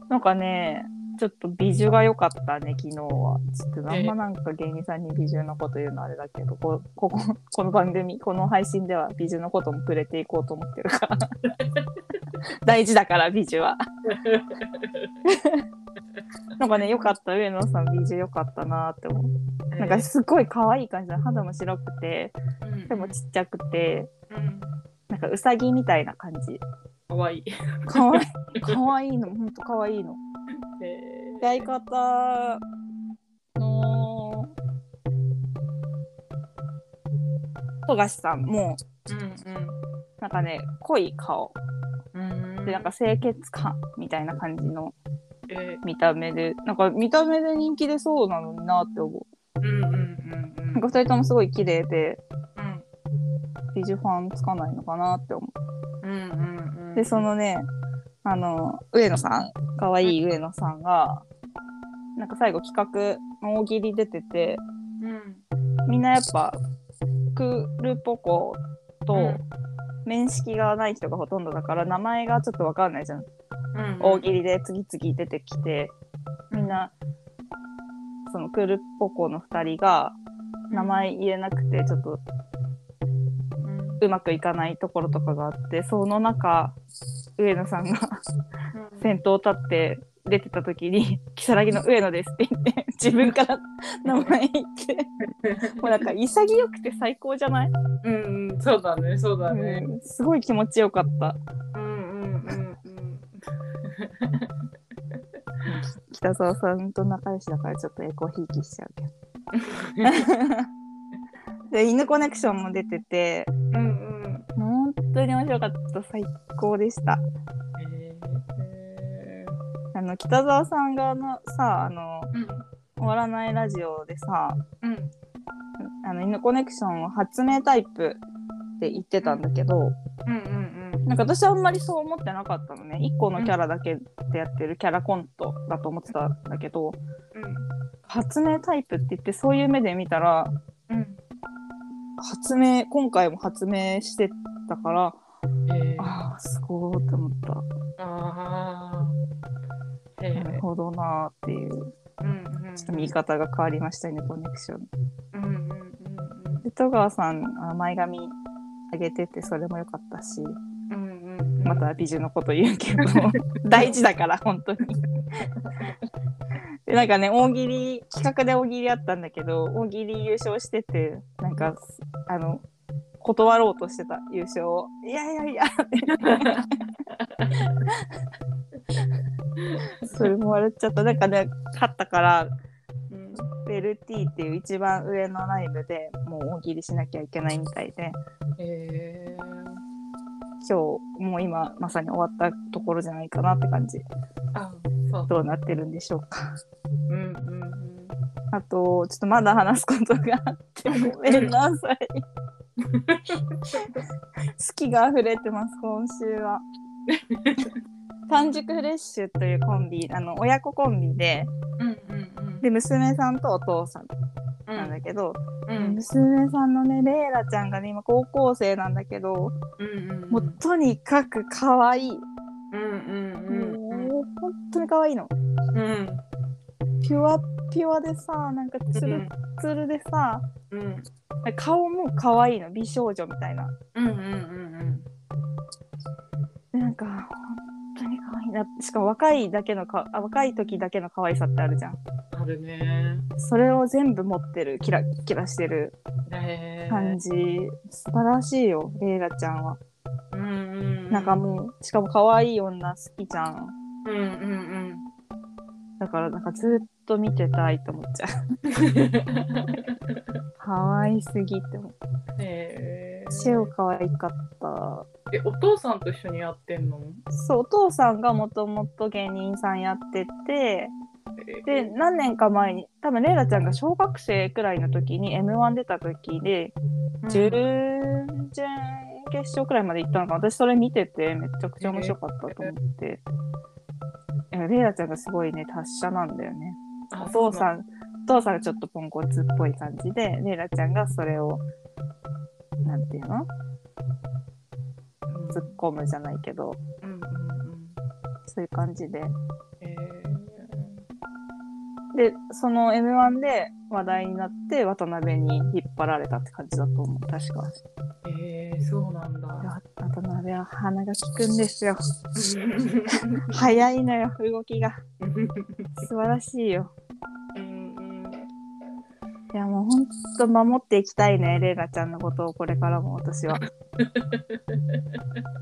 なん。かねちょっと美女が良かったね昨日は。ちょっとあんまなんか芸人さんに美女のこと言うのあれだけどここここの番組この配信では美女のことも触れていこうと思ってるから。大事だから美女は。なんかね良かった上野さん美女良かったなって思う。なんかすごい可愛い感じの肌も白くて手もちっちゃくてなんかうさぎみたいな感じかわい。い。かわい。いかわいいの。ほんとかわいいので相方。の富樫さんも。なんかね濃い顔。でなんか清潔感みたいな感じの。え見た目で。なんか見た目で人気でそうなのになって思う。んうんうんうなんか2人ともすごい綺麗で。うん。美女ファンつかないのかなって思う。んうんうん。うでそのねあの上野さんかわいい上野さんがなんか最後企画の大喜利出ててうん。みんなやっぱクルポコとうん。面識がない人がほとんどだから名前がちょっとわかんないじゃん、うん大喜利で次々出てきてみんなそのクルポコの2人が名前言えなくてちょっとうんうまくいかないところとかがあってその中上野さんが先頭立って出てた時に「如月の上野です」って言って 自分から名前言ってもうなんか潔くて最高じゃない、うんうんそうだねそうだね。うん、すごい気持ちよかった。うんうんうん北沢さんと仲良しだからちょっとエコひいきしちゃうけど で犬コネクションも出てて。うんうん。本当に面白かった。最高でした。えあの北沢さんがのさあのー終わらないラジオでさうん。あの犬コネクションを発明タイプって言ってたんだけど、うんうんなんか私はあんまりそう思ってなかったのね。1個のキャラだけでやってるキャラコントだと思ってたんだけど発明タイプって言ってそういう目で見たらうんうん発明今回も発明してたからえー。ああすごいと思った。あー。へえなるほどなーっていう。うんうんちょっと見方が変わりましたねコネクション。うんうんうんで戸川さんあ前髪上げててそれも良かったしうんうんうん。また美女のこと言うけど 大事だから本当にでなんかね大喜利企画で大喜利あったんだけど大喜利優勝しててなんかあの断ろうとしてた優勝を。いやいやいや。それも笑っちゃった。なんかね勝ったからうん。ベルティっていう一番上のライブでもう大喜利しなきゃいけないみたいで。え今日もう今まさに終わったところじゃないかなって感じ。ーあそう。どうなってるんでしょうか。うんうんうん。あとちょっとまだ話すことがあってごめんなさい。好きが溢れてます今週は。完熟フレッシュというコンビあの親子コンビで。うんうんうん。で娘さんとお父さんなんだけど、うん。娘さんのねレイラちゃんがね今高校生なんだけど、うんうんもうとにかく可愛い、うんうんうんうん。もう本当に可愛いの。うん。ピュアピュアでさなんかツルツルでさ、うん。顔も可愛いの美少女みたいな。うんうんうんでなんか愛いなしかも若いだけのかあ若い時だけの可愛さってあるじゃん。うんあるね。それを全部持ってるキラキラしてる。感じ、素晴らしいよレイラちゃんは、うんうんうん。なんかもうしかも可愛い女好きじゃんうんうんだからなんかずっと見てたいと思っちゃう。う ん可愛すぎって思うへえ。超可愛かった。えお父さんと一緒にやってんの？そうお父さんがもともと芸人さんやっててで何年か前に多分レイラちゃんが小学生くらいの時に m 1出た時で準々決勝くらいまで行ったのかな。私それ見ててめちゃくちゃ面白かったと思って、いやレイラちゃんがすごいね達者なんだよね。お父さんお父さんがちょっとポンコツっぽい感じでレイラちゃんがそれをなんていうの？突っ込むじゃないけど。うんうんうん。そういう感じで。へでその m 1で話題になって渡辺に引っ張られたって感じだと思う。確か。えへえそうなんだ。渡辺は鼻が利くんですよ。早いのよ動きが。素晴らしいよ。うんうん。いやもうほんと守っていきたいねレイラちゃんのことをこれからも私は。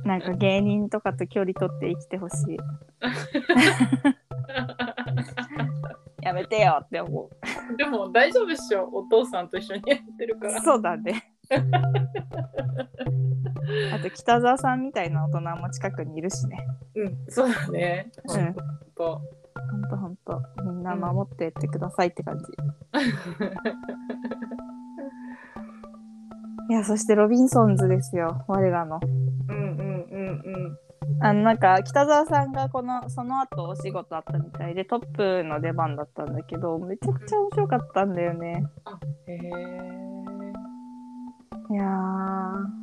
なんか芸人とかと距離取って生きてほしい やめてよって思う。でも大丈夫っしょ。お父さんと一緒にやってるから。そうだね。あと北沢さんみたいな大人も近くにいるしね。うんそうだね。うん。とほんとほんとみんな守ってってくださいって感じ、いやそしてロビンソンズですよ。我らの。うんうんうんあのなんか北沢さんがこのその後お仕事あったみたいでトップの出番だったんだけどめちゃくちゃ面白かったんだよね。うんへえいやー。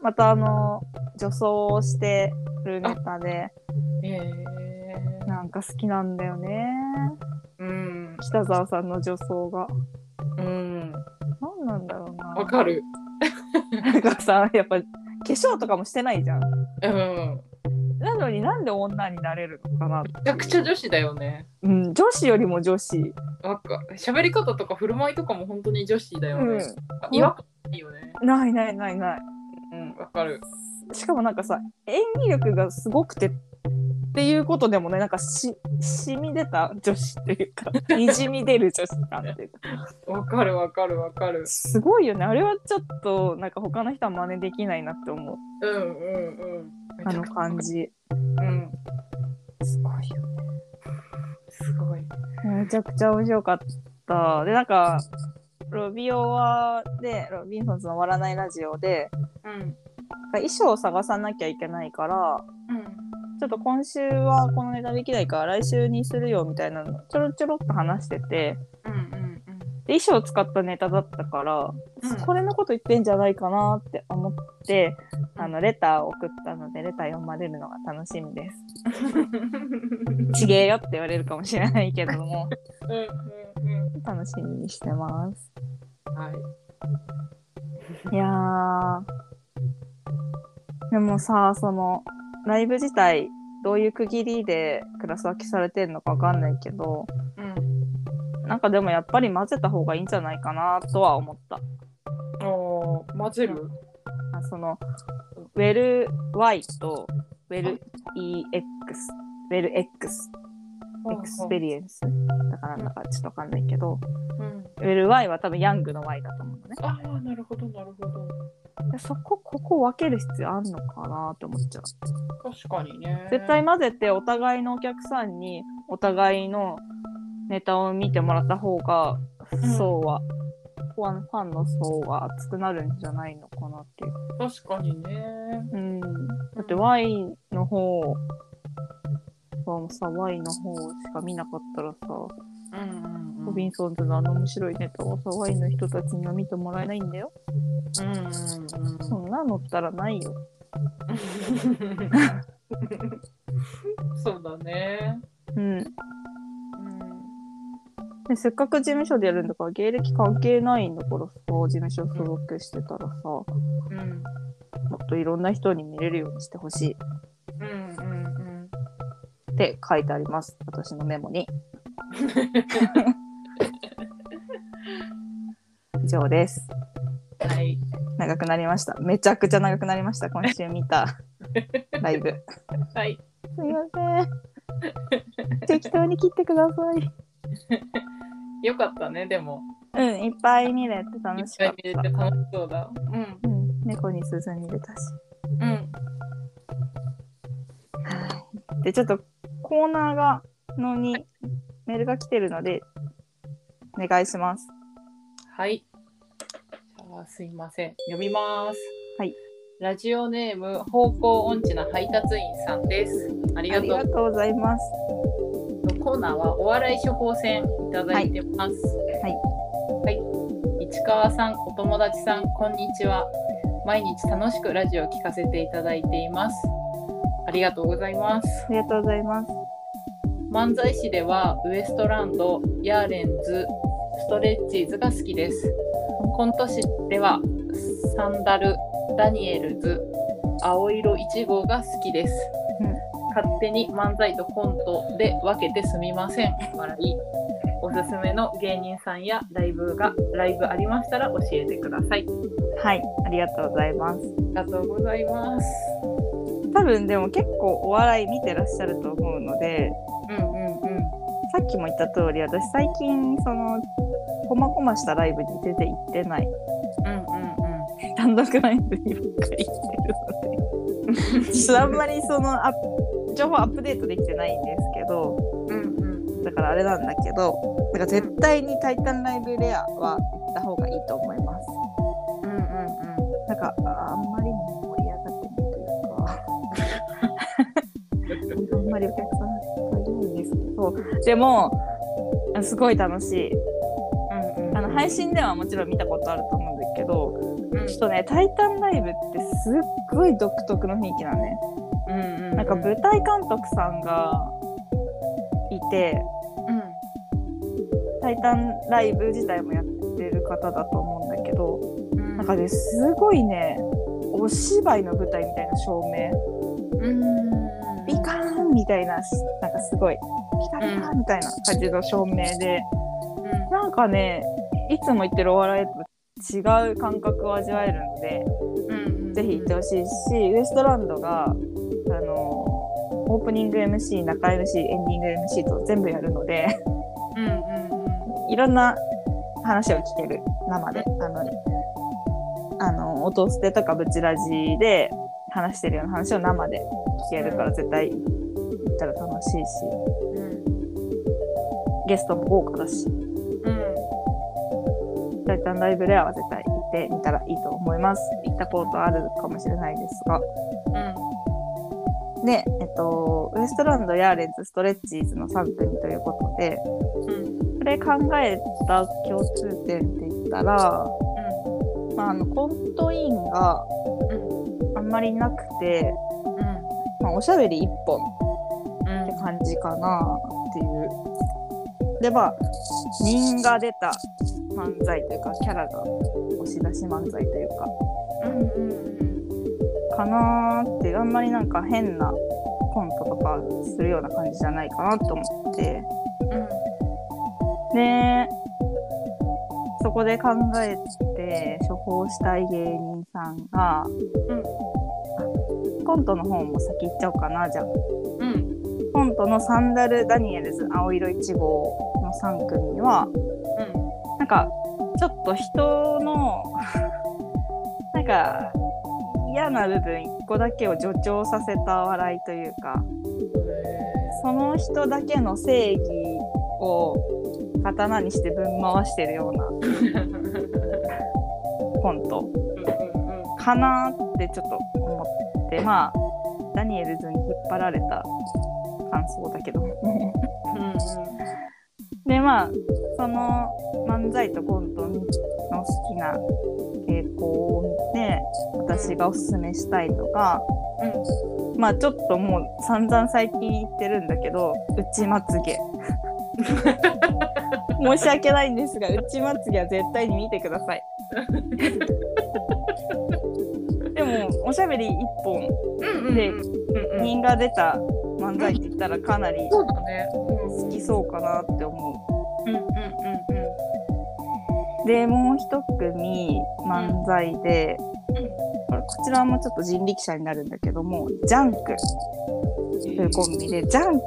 またあの女装をしてるネタでへえなんか好きなんだよね。うん。北沢さんの女装が。うん。何なんだろうな。わかる。なんかさやっぱ化粧とかもしてないじゃん。うんなのになんで女になれるのかなめちゃくちゃ女子だよね。うん女子よりも女子。わか喋り方とか振る舞いとかも本当に女子だよね、あ違和感ないよね。うんないないないない。うんわかる。しかもなんかさ演技力がすごくてっていうことでもねなんかし染み出た女子っていうか にじみ出る女子感っていうか。わかるわかるわかる。すごいよね。あれはちょっとなんか他の人は真似できないなって思う。うんうんうん。あの感じ。うん。すごいよすごい。めちゃくちゃ面白かった。でなんかロビオワでロビンソンズの終わらないラジオでうん衣装を探さなきゃいけないからうんちょっと今週はこのネタできないから来週にするよみたいなのちょろちょろっと話しててうんうんで衣装を使ったネタだったから、うん。これのこと言ってんじゃないかなって思ってあのレターを送ったのでレター読まれるのが楽しみです。う んちげえよって言われるかもしれないけども。うんうん。楽しみにしてます。はい。いやーでもさそのライブ自体どういう区切りでクラス分けされてるのかわかんないけどうん。なんかでもやっぱり混ぜた方がいいんじゃないかなとは思った。おー混ぜる？あそのウェル Y とウェル EX ウェル X エクスペリエンスだからなんだかちょっとわかんないけどうん。ウェル Y は多分ヤングの Y だと思うのね。ああなるほどなるほど。でそこここ分ける必要あんのかなって思っちゃう。確かにね絶対混ぜてお互いのお客さんにお互いのネタを見てもらった方がん層は、ファンファンの層が厚くなるんじゃないのかなっていう。確かにねうん。だって Y の方はさ、Y の方しか見なかったらさ、うんうんロビンソンズのあの面白いネタをさ、Y の人たちには見てもらえないんだよ。うんうんうんそんなのったらないよ。そうだね。うん。うん。でせっかく事務所でやるんだから芸歴関係ないんだからさ事務所所属してたらさもうんっといろんな人に見れるようにしてほしいうんうんって書いてあります私のメモに 以上です長くなりました。めちゃくちゃ長くなりました。今週見た。ライブ。はい。すいません。適当に切ってください。よかったねでも。うんいっぱい見れていっ楽しかっぱい見れてた楽しそうだ。うん。うん、猫に鈴見れたし。うん。でちょっとコーナーがのにメールが来てるのでお願いします。はい。あすいません。読みます。はい。ラジオネーム、方向音痴な配達員さんです。ありあがとう。りがとうございますコーナーはお笑い処方箋いただいてます。はい。はい。市川さん、お友達さん、こんにちは。毎日楽しくラジオを聞かせていただいています。ありがとうございます。ありがとうございます漫才師ではウエストランド、ヤーレンズ、ストレッチーズが好きです。コント師ではサンダル、ダニエルズ、青色1号が好きです。うん勝手に漫才とコントで分けてすみません。笑い。おすすめの芸人さんやライブがライブありましたら教えてください。はいありがとうございますありがとうございます。多分でも結構お笑い見てらっしゃると思うのでうんうんうん。さっきも言った通り私最近そのこまこましたライブに全然行ってない。うんうんうん。単独ライブにばっかり行ってるので。ちょっとあんまりそのア情報アップデートできてないんですけど。うんうん。だからあれなんだけどなんか絶対に「タイタンライブレア」は行った方がいいと思います。うんうんうん。なんかああんまり盛り上がってないというか。あんまりお客さんがいないんですけど。でもあすごい楽しいあの配信ではもちろん見たことあると思うんだけどうん。ちょっとね「タイタンライブ」ってすっごい独特の雰囲気なのねうんうんうん。なんか舞台監督さんがいてうん「タイタンライブ」自体もやってる方だと思うんだけどうん。なんかねすごいねお芝居の舞台みたいな照明。うん。ビカーンみたいななんかすごいピカピカみたいな感じの照明で、なんかねいつも言ってるお笑いと違う感覚を味わえるので、うんぜひ行ってほしいしウエストランドがあのオープニング MC 中 MC エンディング MC と全部やるのでうんうんいろんな話を聞ける生であのあの音捨てとかブチラジで話してるような話を生で聞けるから絶対行ったら楽しいしうん。ゲストも豪華だしうんライブレアは絶対行ってみたらいいと思います。行ったことあるかもしれないですが。で、えっと、ウエストランド、ヤーレンズ、ストレッチーズの3組ということで、うん。これ考えた共通点って言ったら、まあ、あのコントインがあんまりなくて、まあ、おしゃべり1本って感じかなっていう。で、まあ、人が出た漫才というか、キャラが押し出し漫才というか、かなーって、あんまりなんか変なコントとかするような感じじゃないかなと思って、で、そこで考えて処方したい芸人さんが、うん。あコントの方も先行っちゃおうかな、じゃあ。コントのサンダル・ダニエルズ、青色1号の3組は、か、ちょっと人の、なんか、嫌な部分1個だけを助長させた笑いというか、その人だけの正義を刀にしてぶん回してるような コント。かなってちょっと思って、まあ、ダニエルズに引っ張られた感想だけど。で、まあ、その漫才とコントの好きな傾向を見て、私がおすすめしたいのが、まあちょっともう散々最近言ってるんだけど、内まつげ。申し訳ないんですが、内まつげは絶対に見てください。でも、おしゃべり一本、うんうんでうんうん品が出た漫才って言ったらかなりそうだね。好きそうかなって思う。んうんうんうん。う。で、もう一組漫才で、これこちらもちょっと人力車になるんだけども、ジャンク。というコンビで、ジャン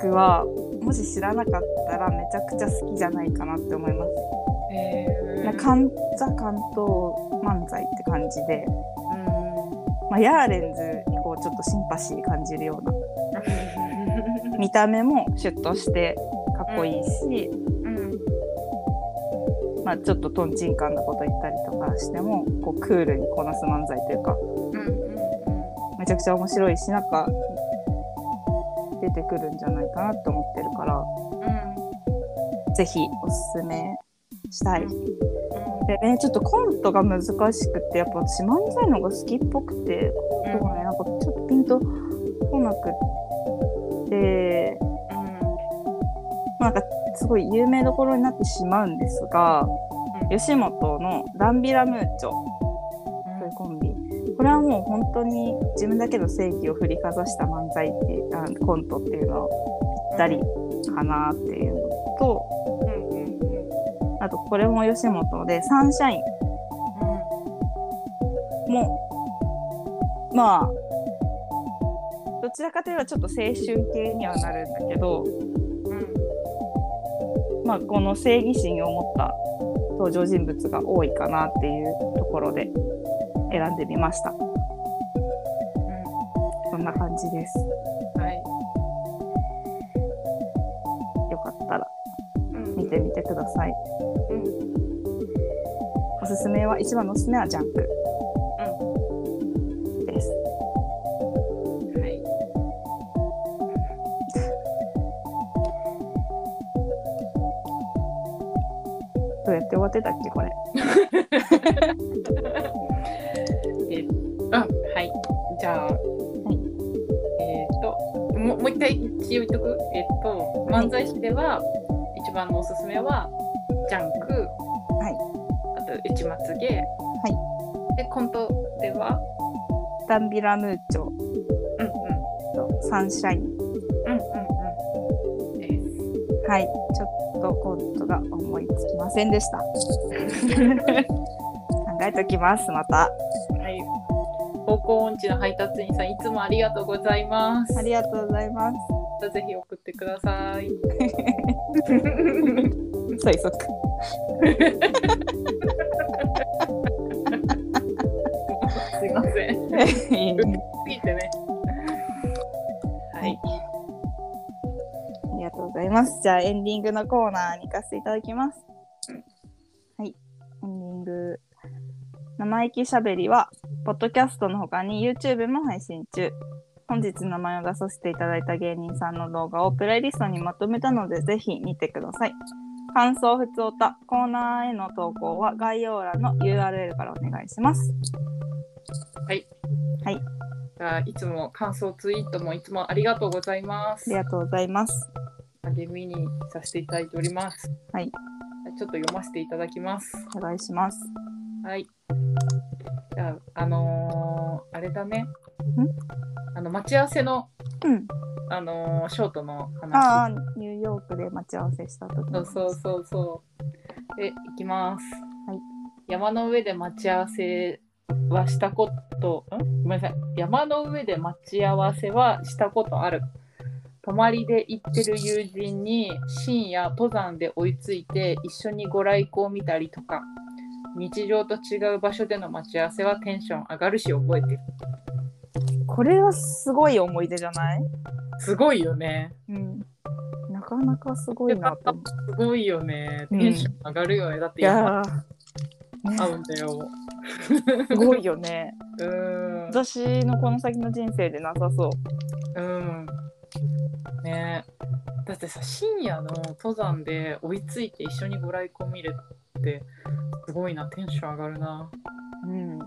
クは、もし知らなかったらめちゃくちゃ好きじゃないかなって思います。へー。な関ザ関東漫才って感じで、うん。まあ、ヤーレンズにこうちょっとシンパシー感じるような 見た目もシュッとしてかっこいいし、うん。まあ、ちょっとトンチンカンなこと言ったりとかしてもこうクールにこなす漫才というかうんうんめちゃくちゃ面白いしなんか出てくるんじゃないかなと思ってるからぜひおすすめしたい。でねちょっとコントが難しくてやっぱ私漫才の方が好きっぽくてコントがねなんかちょっとピンとこなくってまあなんかすごい有名どころになってしまうんですが吉本のダンビラムーチョというコンビ。これはもう本当に自分だけの正義を振りかざした漫才っていうあコントっていうのはぴったりかなっていうのとあとこれも吉本でサンシャインもまあどちらかといえばちょっと青春系にはなるんだけど、まあ、この正義心を持った登場人物が多いかなっていうところで選んでみました。そんな感じです。はい。よかったら見てみてください。おすすめは一番のおすすめはジャンクやって終わってたっけこれ。えあはい。じゃあ、えっ、とももう一回一応言っとく。えっ、と漫才師では一番のおすすめはジャンク。はい。あと内まつげはい。でコントではダンビラムーチョ。うんうん。とサンシャイン。うんうんうん。です。はい。ちょっとコントが思いつきませんでした。考えときますまた。はい。方向音痴の配達員さんいつもありがとうございます。ありがとうございます。またぜひ送ってください。推測 すいません ます。じゃあエンディングのコーナーに行かせていただきます。はい。エンディング。生意気しゃべりは、ポッドキャストの他に YouTube も配信中。本日名前を出させていただいた芸人さんの動画をプレイリストにまとめたので、ぜひ見てください。感想、ふつおた、コーナーへの投稿は概要欄の URL からお願いします。はい。はい。じゃあいつも感想ツイートもいつもありがとうございますあり。がとうございます。励みにさせていただいております。はい。ちょっと読ませていただきます。お願いします。はい。じゃあ、あのーあれだね。あの、待ち合わせの、うん。あのーショートのあ話。あ、ニューヨークで待ち合わせした時のそうそうそうそう。で、いきます。はい山の上で待ち合わせはしたこと、ん？ごめんなさい。山の上で待ち合わせはしたことある。泊まりで行ってる友人に深夜登山で追いついて一緒にご来光見たりとか日常と違う場所での待ち合わせはテンション上がるし覚えてるこれはすごい思い出じゃない？すごいよねうん。なかなかすごいなと。すごいよねうんテンション上がるよね、だってやー、合ねうんだよすごいよね。うーん私のこの先の人生でなさそう。うん。ね。えだってさ深夜の登山で追いついて一緒にご来光見るってすごいなテンション上がるな。うん。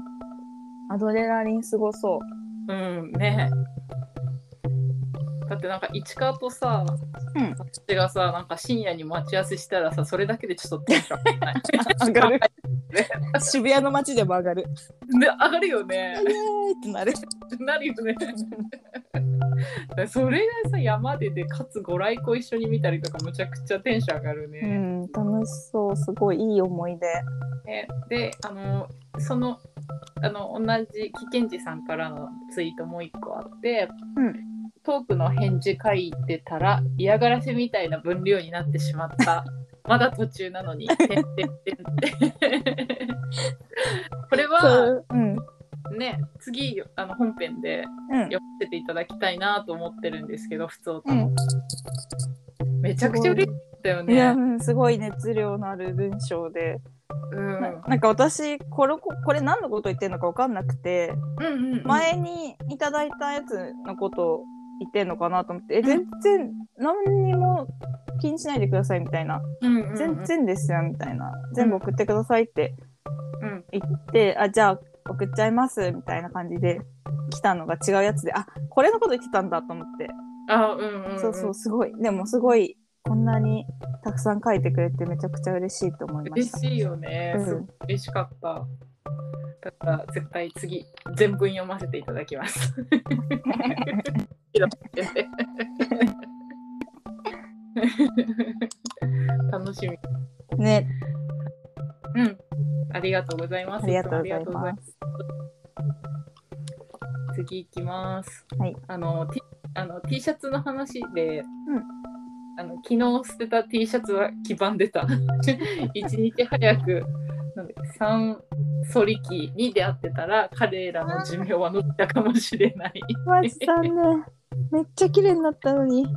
アドレナリンすごそう。うんね。だってなんか市川とさ、うん。私がさなんか深夜に待ち合わせしたらさそれだけでちょっとテンション上がらない？上がる。渋谷の街でも上がる。で上がるよね。イエーイってなる。なるよね それがさ山ででかつご来光一緒に見たりとかむちゃくちゃテンション上がるうね、ん楽しそうすごいいい思い出。ね。であのそのあの同じ危険児さんからのツイートもう一個あって、うん。トークの返事書いてたら嫌がらせみたいな分量になってしまった。まだ途中なのに。てんてんてんって。これそはううんね次あの本編でうん。読ませていただきたいなと思ってるんですけど普通歌。もうん。めちゃくちゃ嬉しかったよいや、ね。うん、すごい熱量のある文章で、うん。ななんか私これここれ何のこと言ってるのか分かんなくて、うんうんうん。前にいただいたやつのことを言ってんのかなと思って、え全然何にも気にしないでくださいみたいな、うんうんうん。全然ですよみたいな。全部送ってくださいってうん。言って、あじゃあ送っちゃいますみたいな感じで来たのが違うやつであこれのこと言ってたんだと思って、あうんうんうんそうそうすごいでもすごいこんなにたくさん書いてくれてめちゃくちゃ嬉しいと思いました。嬉しいよね。うん嬉しかった。だから絶対次全文読ませていただきます。楽しみ。ね、うん。ありがとうございます。ありがとうございま。ます次行きます。はい。あの、T、あの T シャツの話で、あの昨日捨てた T シャツは黄ばんでた。一日早く三ソリキに出会ってたら彼らの寿命は伸びたかもしれない。マジ。めっちゃ綺麗になったのに。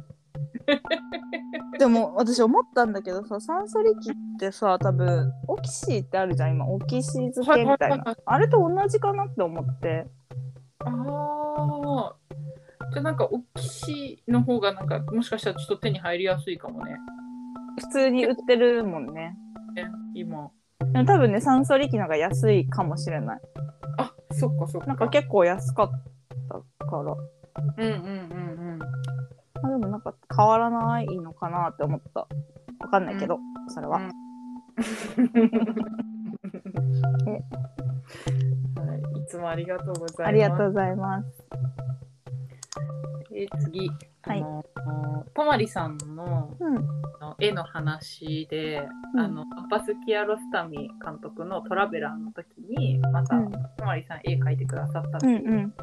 でも私思ったんだけどさ、酸素力ってさ、多分オキシーってあるじゃん、今。オキシー漬けみたいはいはいはいは。ないあれと同じかなって思って。ああ。じゃあなんかオキシの方がなんかもしかしたらちょっと手に入りやすいかもね。普通に売ってるもんね。ね今。でも多分ね、酸素力の方が安いかもしれない。あそっかそっか。なんか結構安かったから。うんうんうんあでもなんか変わらないのかなって思った。わかんないけど、それは。うん。はい、いつもありがとうございます。ありがとうございます。えー次、はいあのとまりさんのの絵の話で、うんあのアッパス・キアロスタミ監督の「トラベラー」の時にまた、うんとまりさん絵描いてくださったってうんいう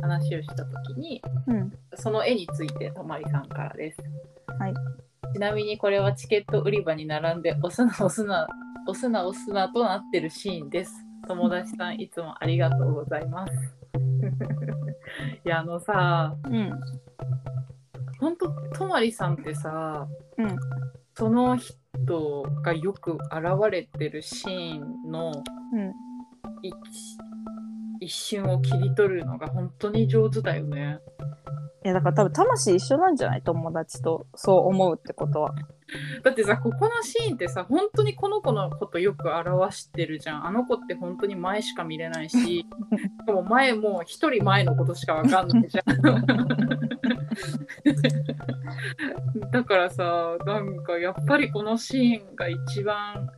話をした時に、うん。その絵についてとまりさんからです。はいちなみにこれはチケット売り場に並んで押すな押すな押すな押すなとなってるシーンです。友達さんいつもありがとうございます。いやあのさうん。ほんととまりさんってさ、うんその人がよく現れてるシーンのうん。一一瞬を切り取るのが本当に上手だよね。いやだから多分魂一緒なんじゃない？友達とそう思うってことは。だってさここのシーンってさ本当にこの子のことよく表してるじゃんあの子って本当に前しか見れないし でも前も一人前のことしかわかんないじゃん だからさなんかやっぱりこのシーンが一番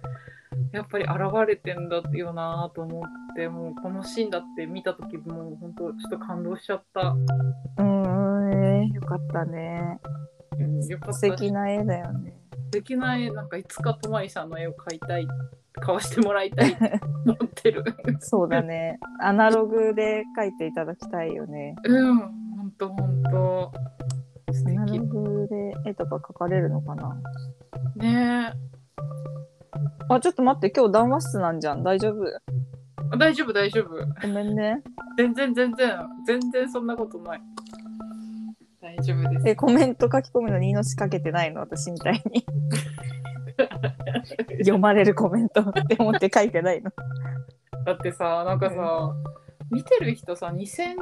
やっぱり現れてんだよなと思ってもうこのシーンだって見た時もう本当ちょっと感動しちゃった、うーん、えーよかったね。うん、よかった素敵な絵だよね。素敵な絵なんかいつかとまりさんの絵を描いたい買わしてもらいたい思ってる そうだね。アナログで描いていただきたいよね。うんほんとほんと素アナ敵ログで絵とか描かれるのかな？ねあ、ちょっと待って、今日談話室なんじゃん。大丈夫？え大丈夫大丈夫ごめんね。全然全然全然そんなことない大丈夫ですえ、コメント書き込むのに命かけてないの？私みたいに。読まれるコメントって思って書いてないの？だってさなんかさ見てる人さ2000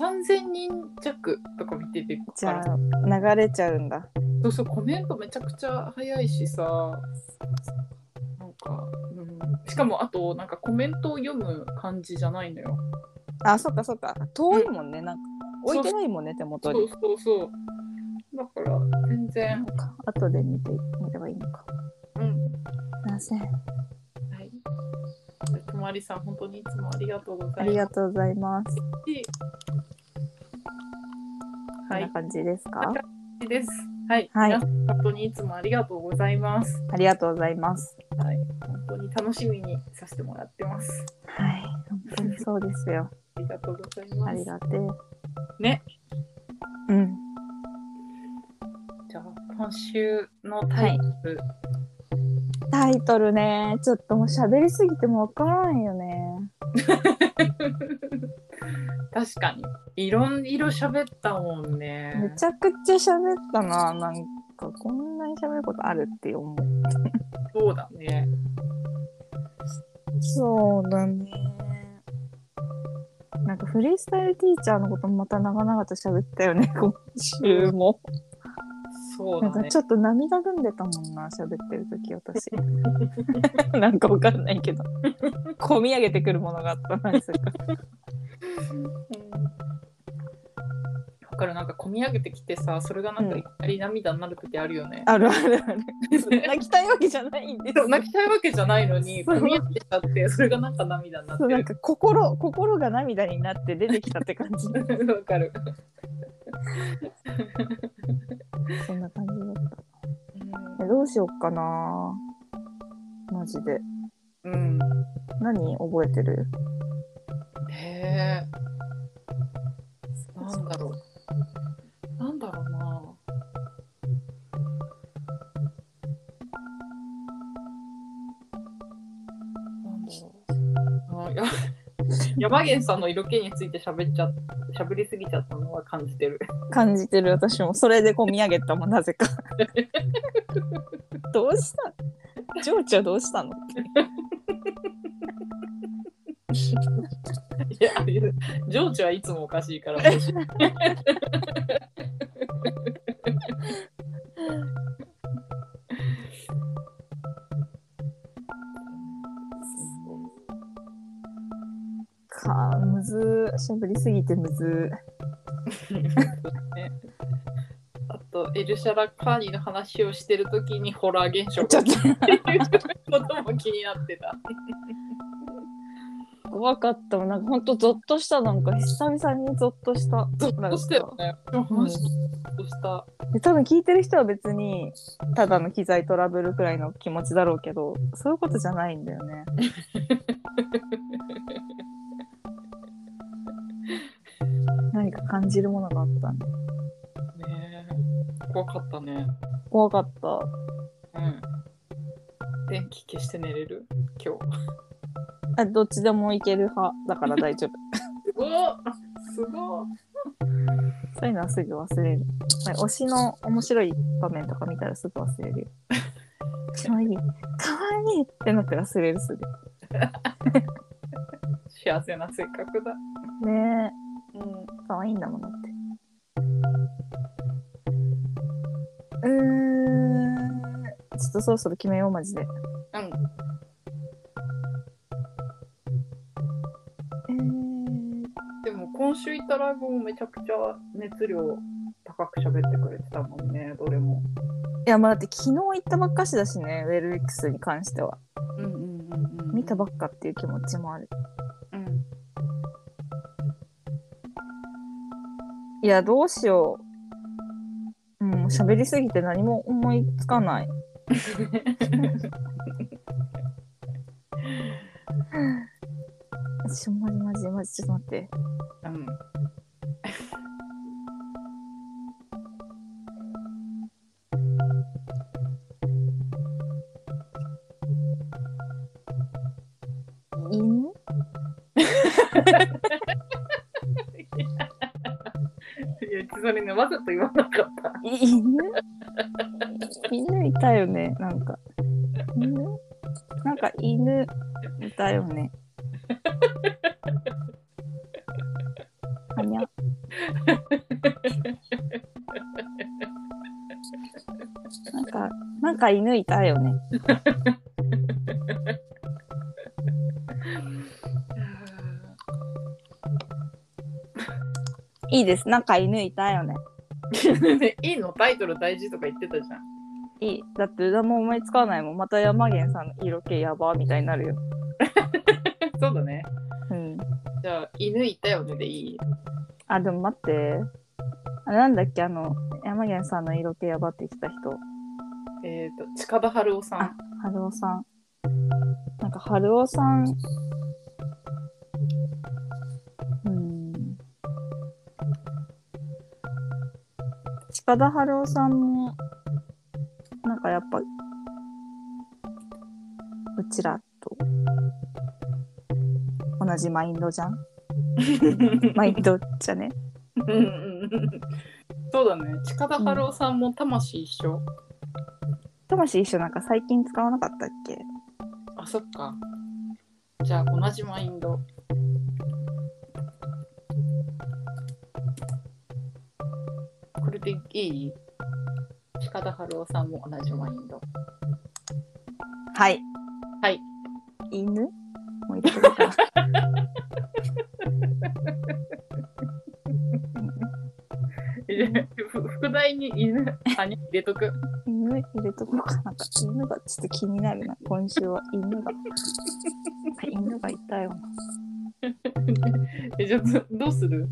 3000人弱とか見ててじゃあ、流れちゃうんだ。そうそうコメントめちゃくちゃ早いしさなんか、うん、しかもあとなんかコメントを読む感じじゃないのよあ、そっかそっか。遠いもんね。なんか、置いてないもんね、手元に。そうそうそう。だから全然。なんか後で見てみればいいのか。うん。すいません。はい。とまりさん、本当にいつもありがとうございます。ありがとうございます。こはいんな。感じですか、です。はい。はい本当にいつもありがとうございます。ありがとうございます。はい。本当に楽しみにさせてもらってます。はい。本当にそうですよ。ありがとうございます。ありがてえ。ね。うん。じゃあ、今週のタイトル、タイトルね、ちょっともう喋りすぎてもわからんよね。確かに。いろいろ喋ったもんね。めちゃくちゃ喋ったな。なんかこんなに喋ることあるって思う。そうだね。そうだね。なんかフリースタイルティーチャーのこともまた長々と喋ったよね、今週も。なんかそうだね。ちょっと涙ぐんでたもんな、喋ってる時私。なんかわかんないけど。込み上げてくるものがあったな、ぜか。わかるなんか込み上げてきてさそれがなんかうんいきなり涙になる時あるよね。あるあるある。泣きたいわけじゃないんです泣きたいわけじゃないのに込み上げちゃってそれがなんか涙になってなんる。か心心が涙になって出てきたって感じ わかる。そんな感じだったえどうしよっかなマジでうん。何覚えてる？へえ。なんだろう。なんだろうな。なんだろう。あや 山源さんの色気について喋っちゃ喋りすぎちゃったのは感じてる。感じてる私もそれで込み上げたもんなぜか どうした？情緒どうしたの？いや、情緒はいつもおかしいから。かむずーしゃべりすぎてむずねあと、エルシャラカーニの話をしてるときにホラー現象ーちょが起きることも気になってた。怖かった。もんなんかほんとゾッとした。なんか久々にゾッとした。ゾッとしたよね。マジでゾッとした。で多分聞いてる人は別にただの機材トラブルくらいの気持ちだろうけどそういうことじゃないんだよね。何か感じるものがあったねえ。怖かったね。怖かった。うん。電気消して寝れる？今日。あどっちでもいける派だから大丈夫。すごいすごいそういうのはすぐ忘れる。推しの面白い場面とか見たらすぐ忘れるよ。かわい。いかわいいってなって忘れるすぐ。幸せな性格だ。ね。うん。えかわいいんだもんだって。うーん。ちょっとそろそろ決めようマジで。うん。今週行ったライブもめちゃくちゃ熱量高く喋ってくれてたもんね、どれも。いやまあだって昨日行ったばっかしだしねウェルウィックスに関してはうんうんうんうん。見たばっかっていう気持ちもあるうん。いやどうしようもう喋りすぎて何も思いつかない 私マジマジマジちょっと待って。うん。犬？いや、それね、わざと言わなかった。犬？犬いたよねなんか。犬？なんか犬いたよねか犬いたよねいいです。なんか犬いたよね。いいの？タイトル大事とか言ってたじゃん。いい。だって何も思いつかないもん。また山源さんの色気やばみたいになるよ。そうだね。うん。じゃあ、犬いたよねでいい？あ、でも待って。あなんだっけ？あの、山源さんの色気やばって言ってた人。えっ、と、近田春夫さあん。春尾さん。なんか春尾さん。うん。近田春夫さんも、なんかやっぱ、うちらと同じマインドじゃん？マインドじゃね？うんそうだね。近田春夫さんも魂一緒。魂一緒なんか最近使わなかったっけあ、そっか。じゃあ、同じマインド。これでいい近田春夫さんも同じマインド。はい。はい。犬もう入れてるかなふ副題に犬、あに入れとく。入れとこうかな。んか犬がちょっと気になるな。今週は犬が。犬がいたよ え、じゃあど、どうする？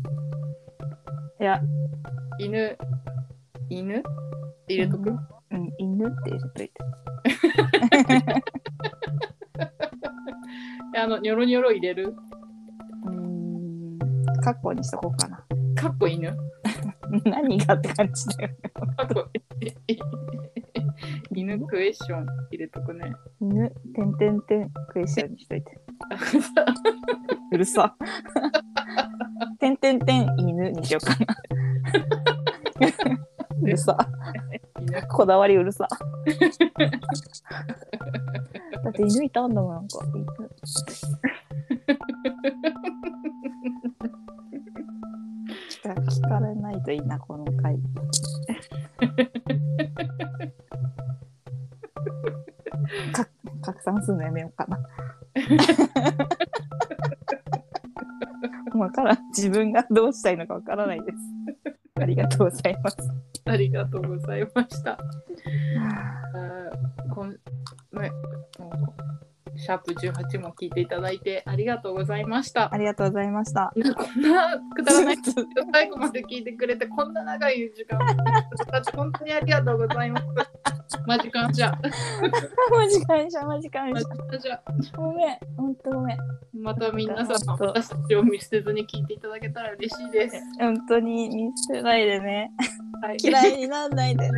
いや。犬、犬？入れとく、うん犬って入れといて。えあの、ニョロニョロ入れる？うーんカッコにしとこうかな。かっこ犬？何がって感じだよねかっこ 犬クエスチョン入れとくね。犬てんてんてんクエスチョンにしといて。うるさ。てんてんてん犬にしようかな。うるさ。犬。こだわりうるさ。だって犬いたんだもんなんか聞かれないといいなこの回拡散するのやめようかな。わからん。自分がどうしたいのかわからないです。ありがとうございます。ありがとうございました。あシャープ18も聞いていただいてありがとうございました。ありがとうございましたこんなくだらない最後まで聞いてくれてこんな長い時間本当にありがとうございます。マジ感謝。マジ感謝マジ感マ謝。ごめんほんとごめんまたみんなさん本当私たちを見捨てずに聞いていただけたら嬉しいです。本当に見捨てないでねはい、嫌いにならないでね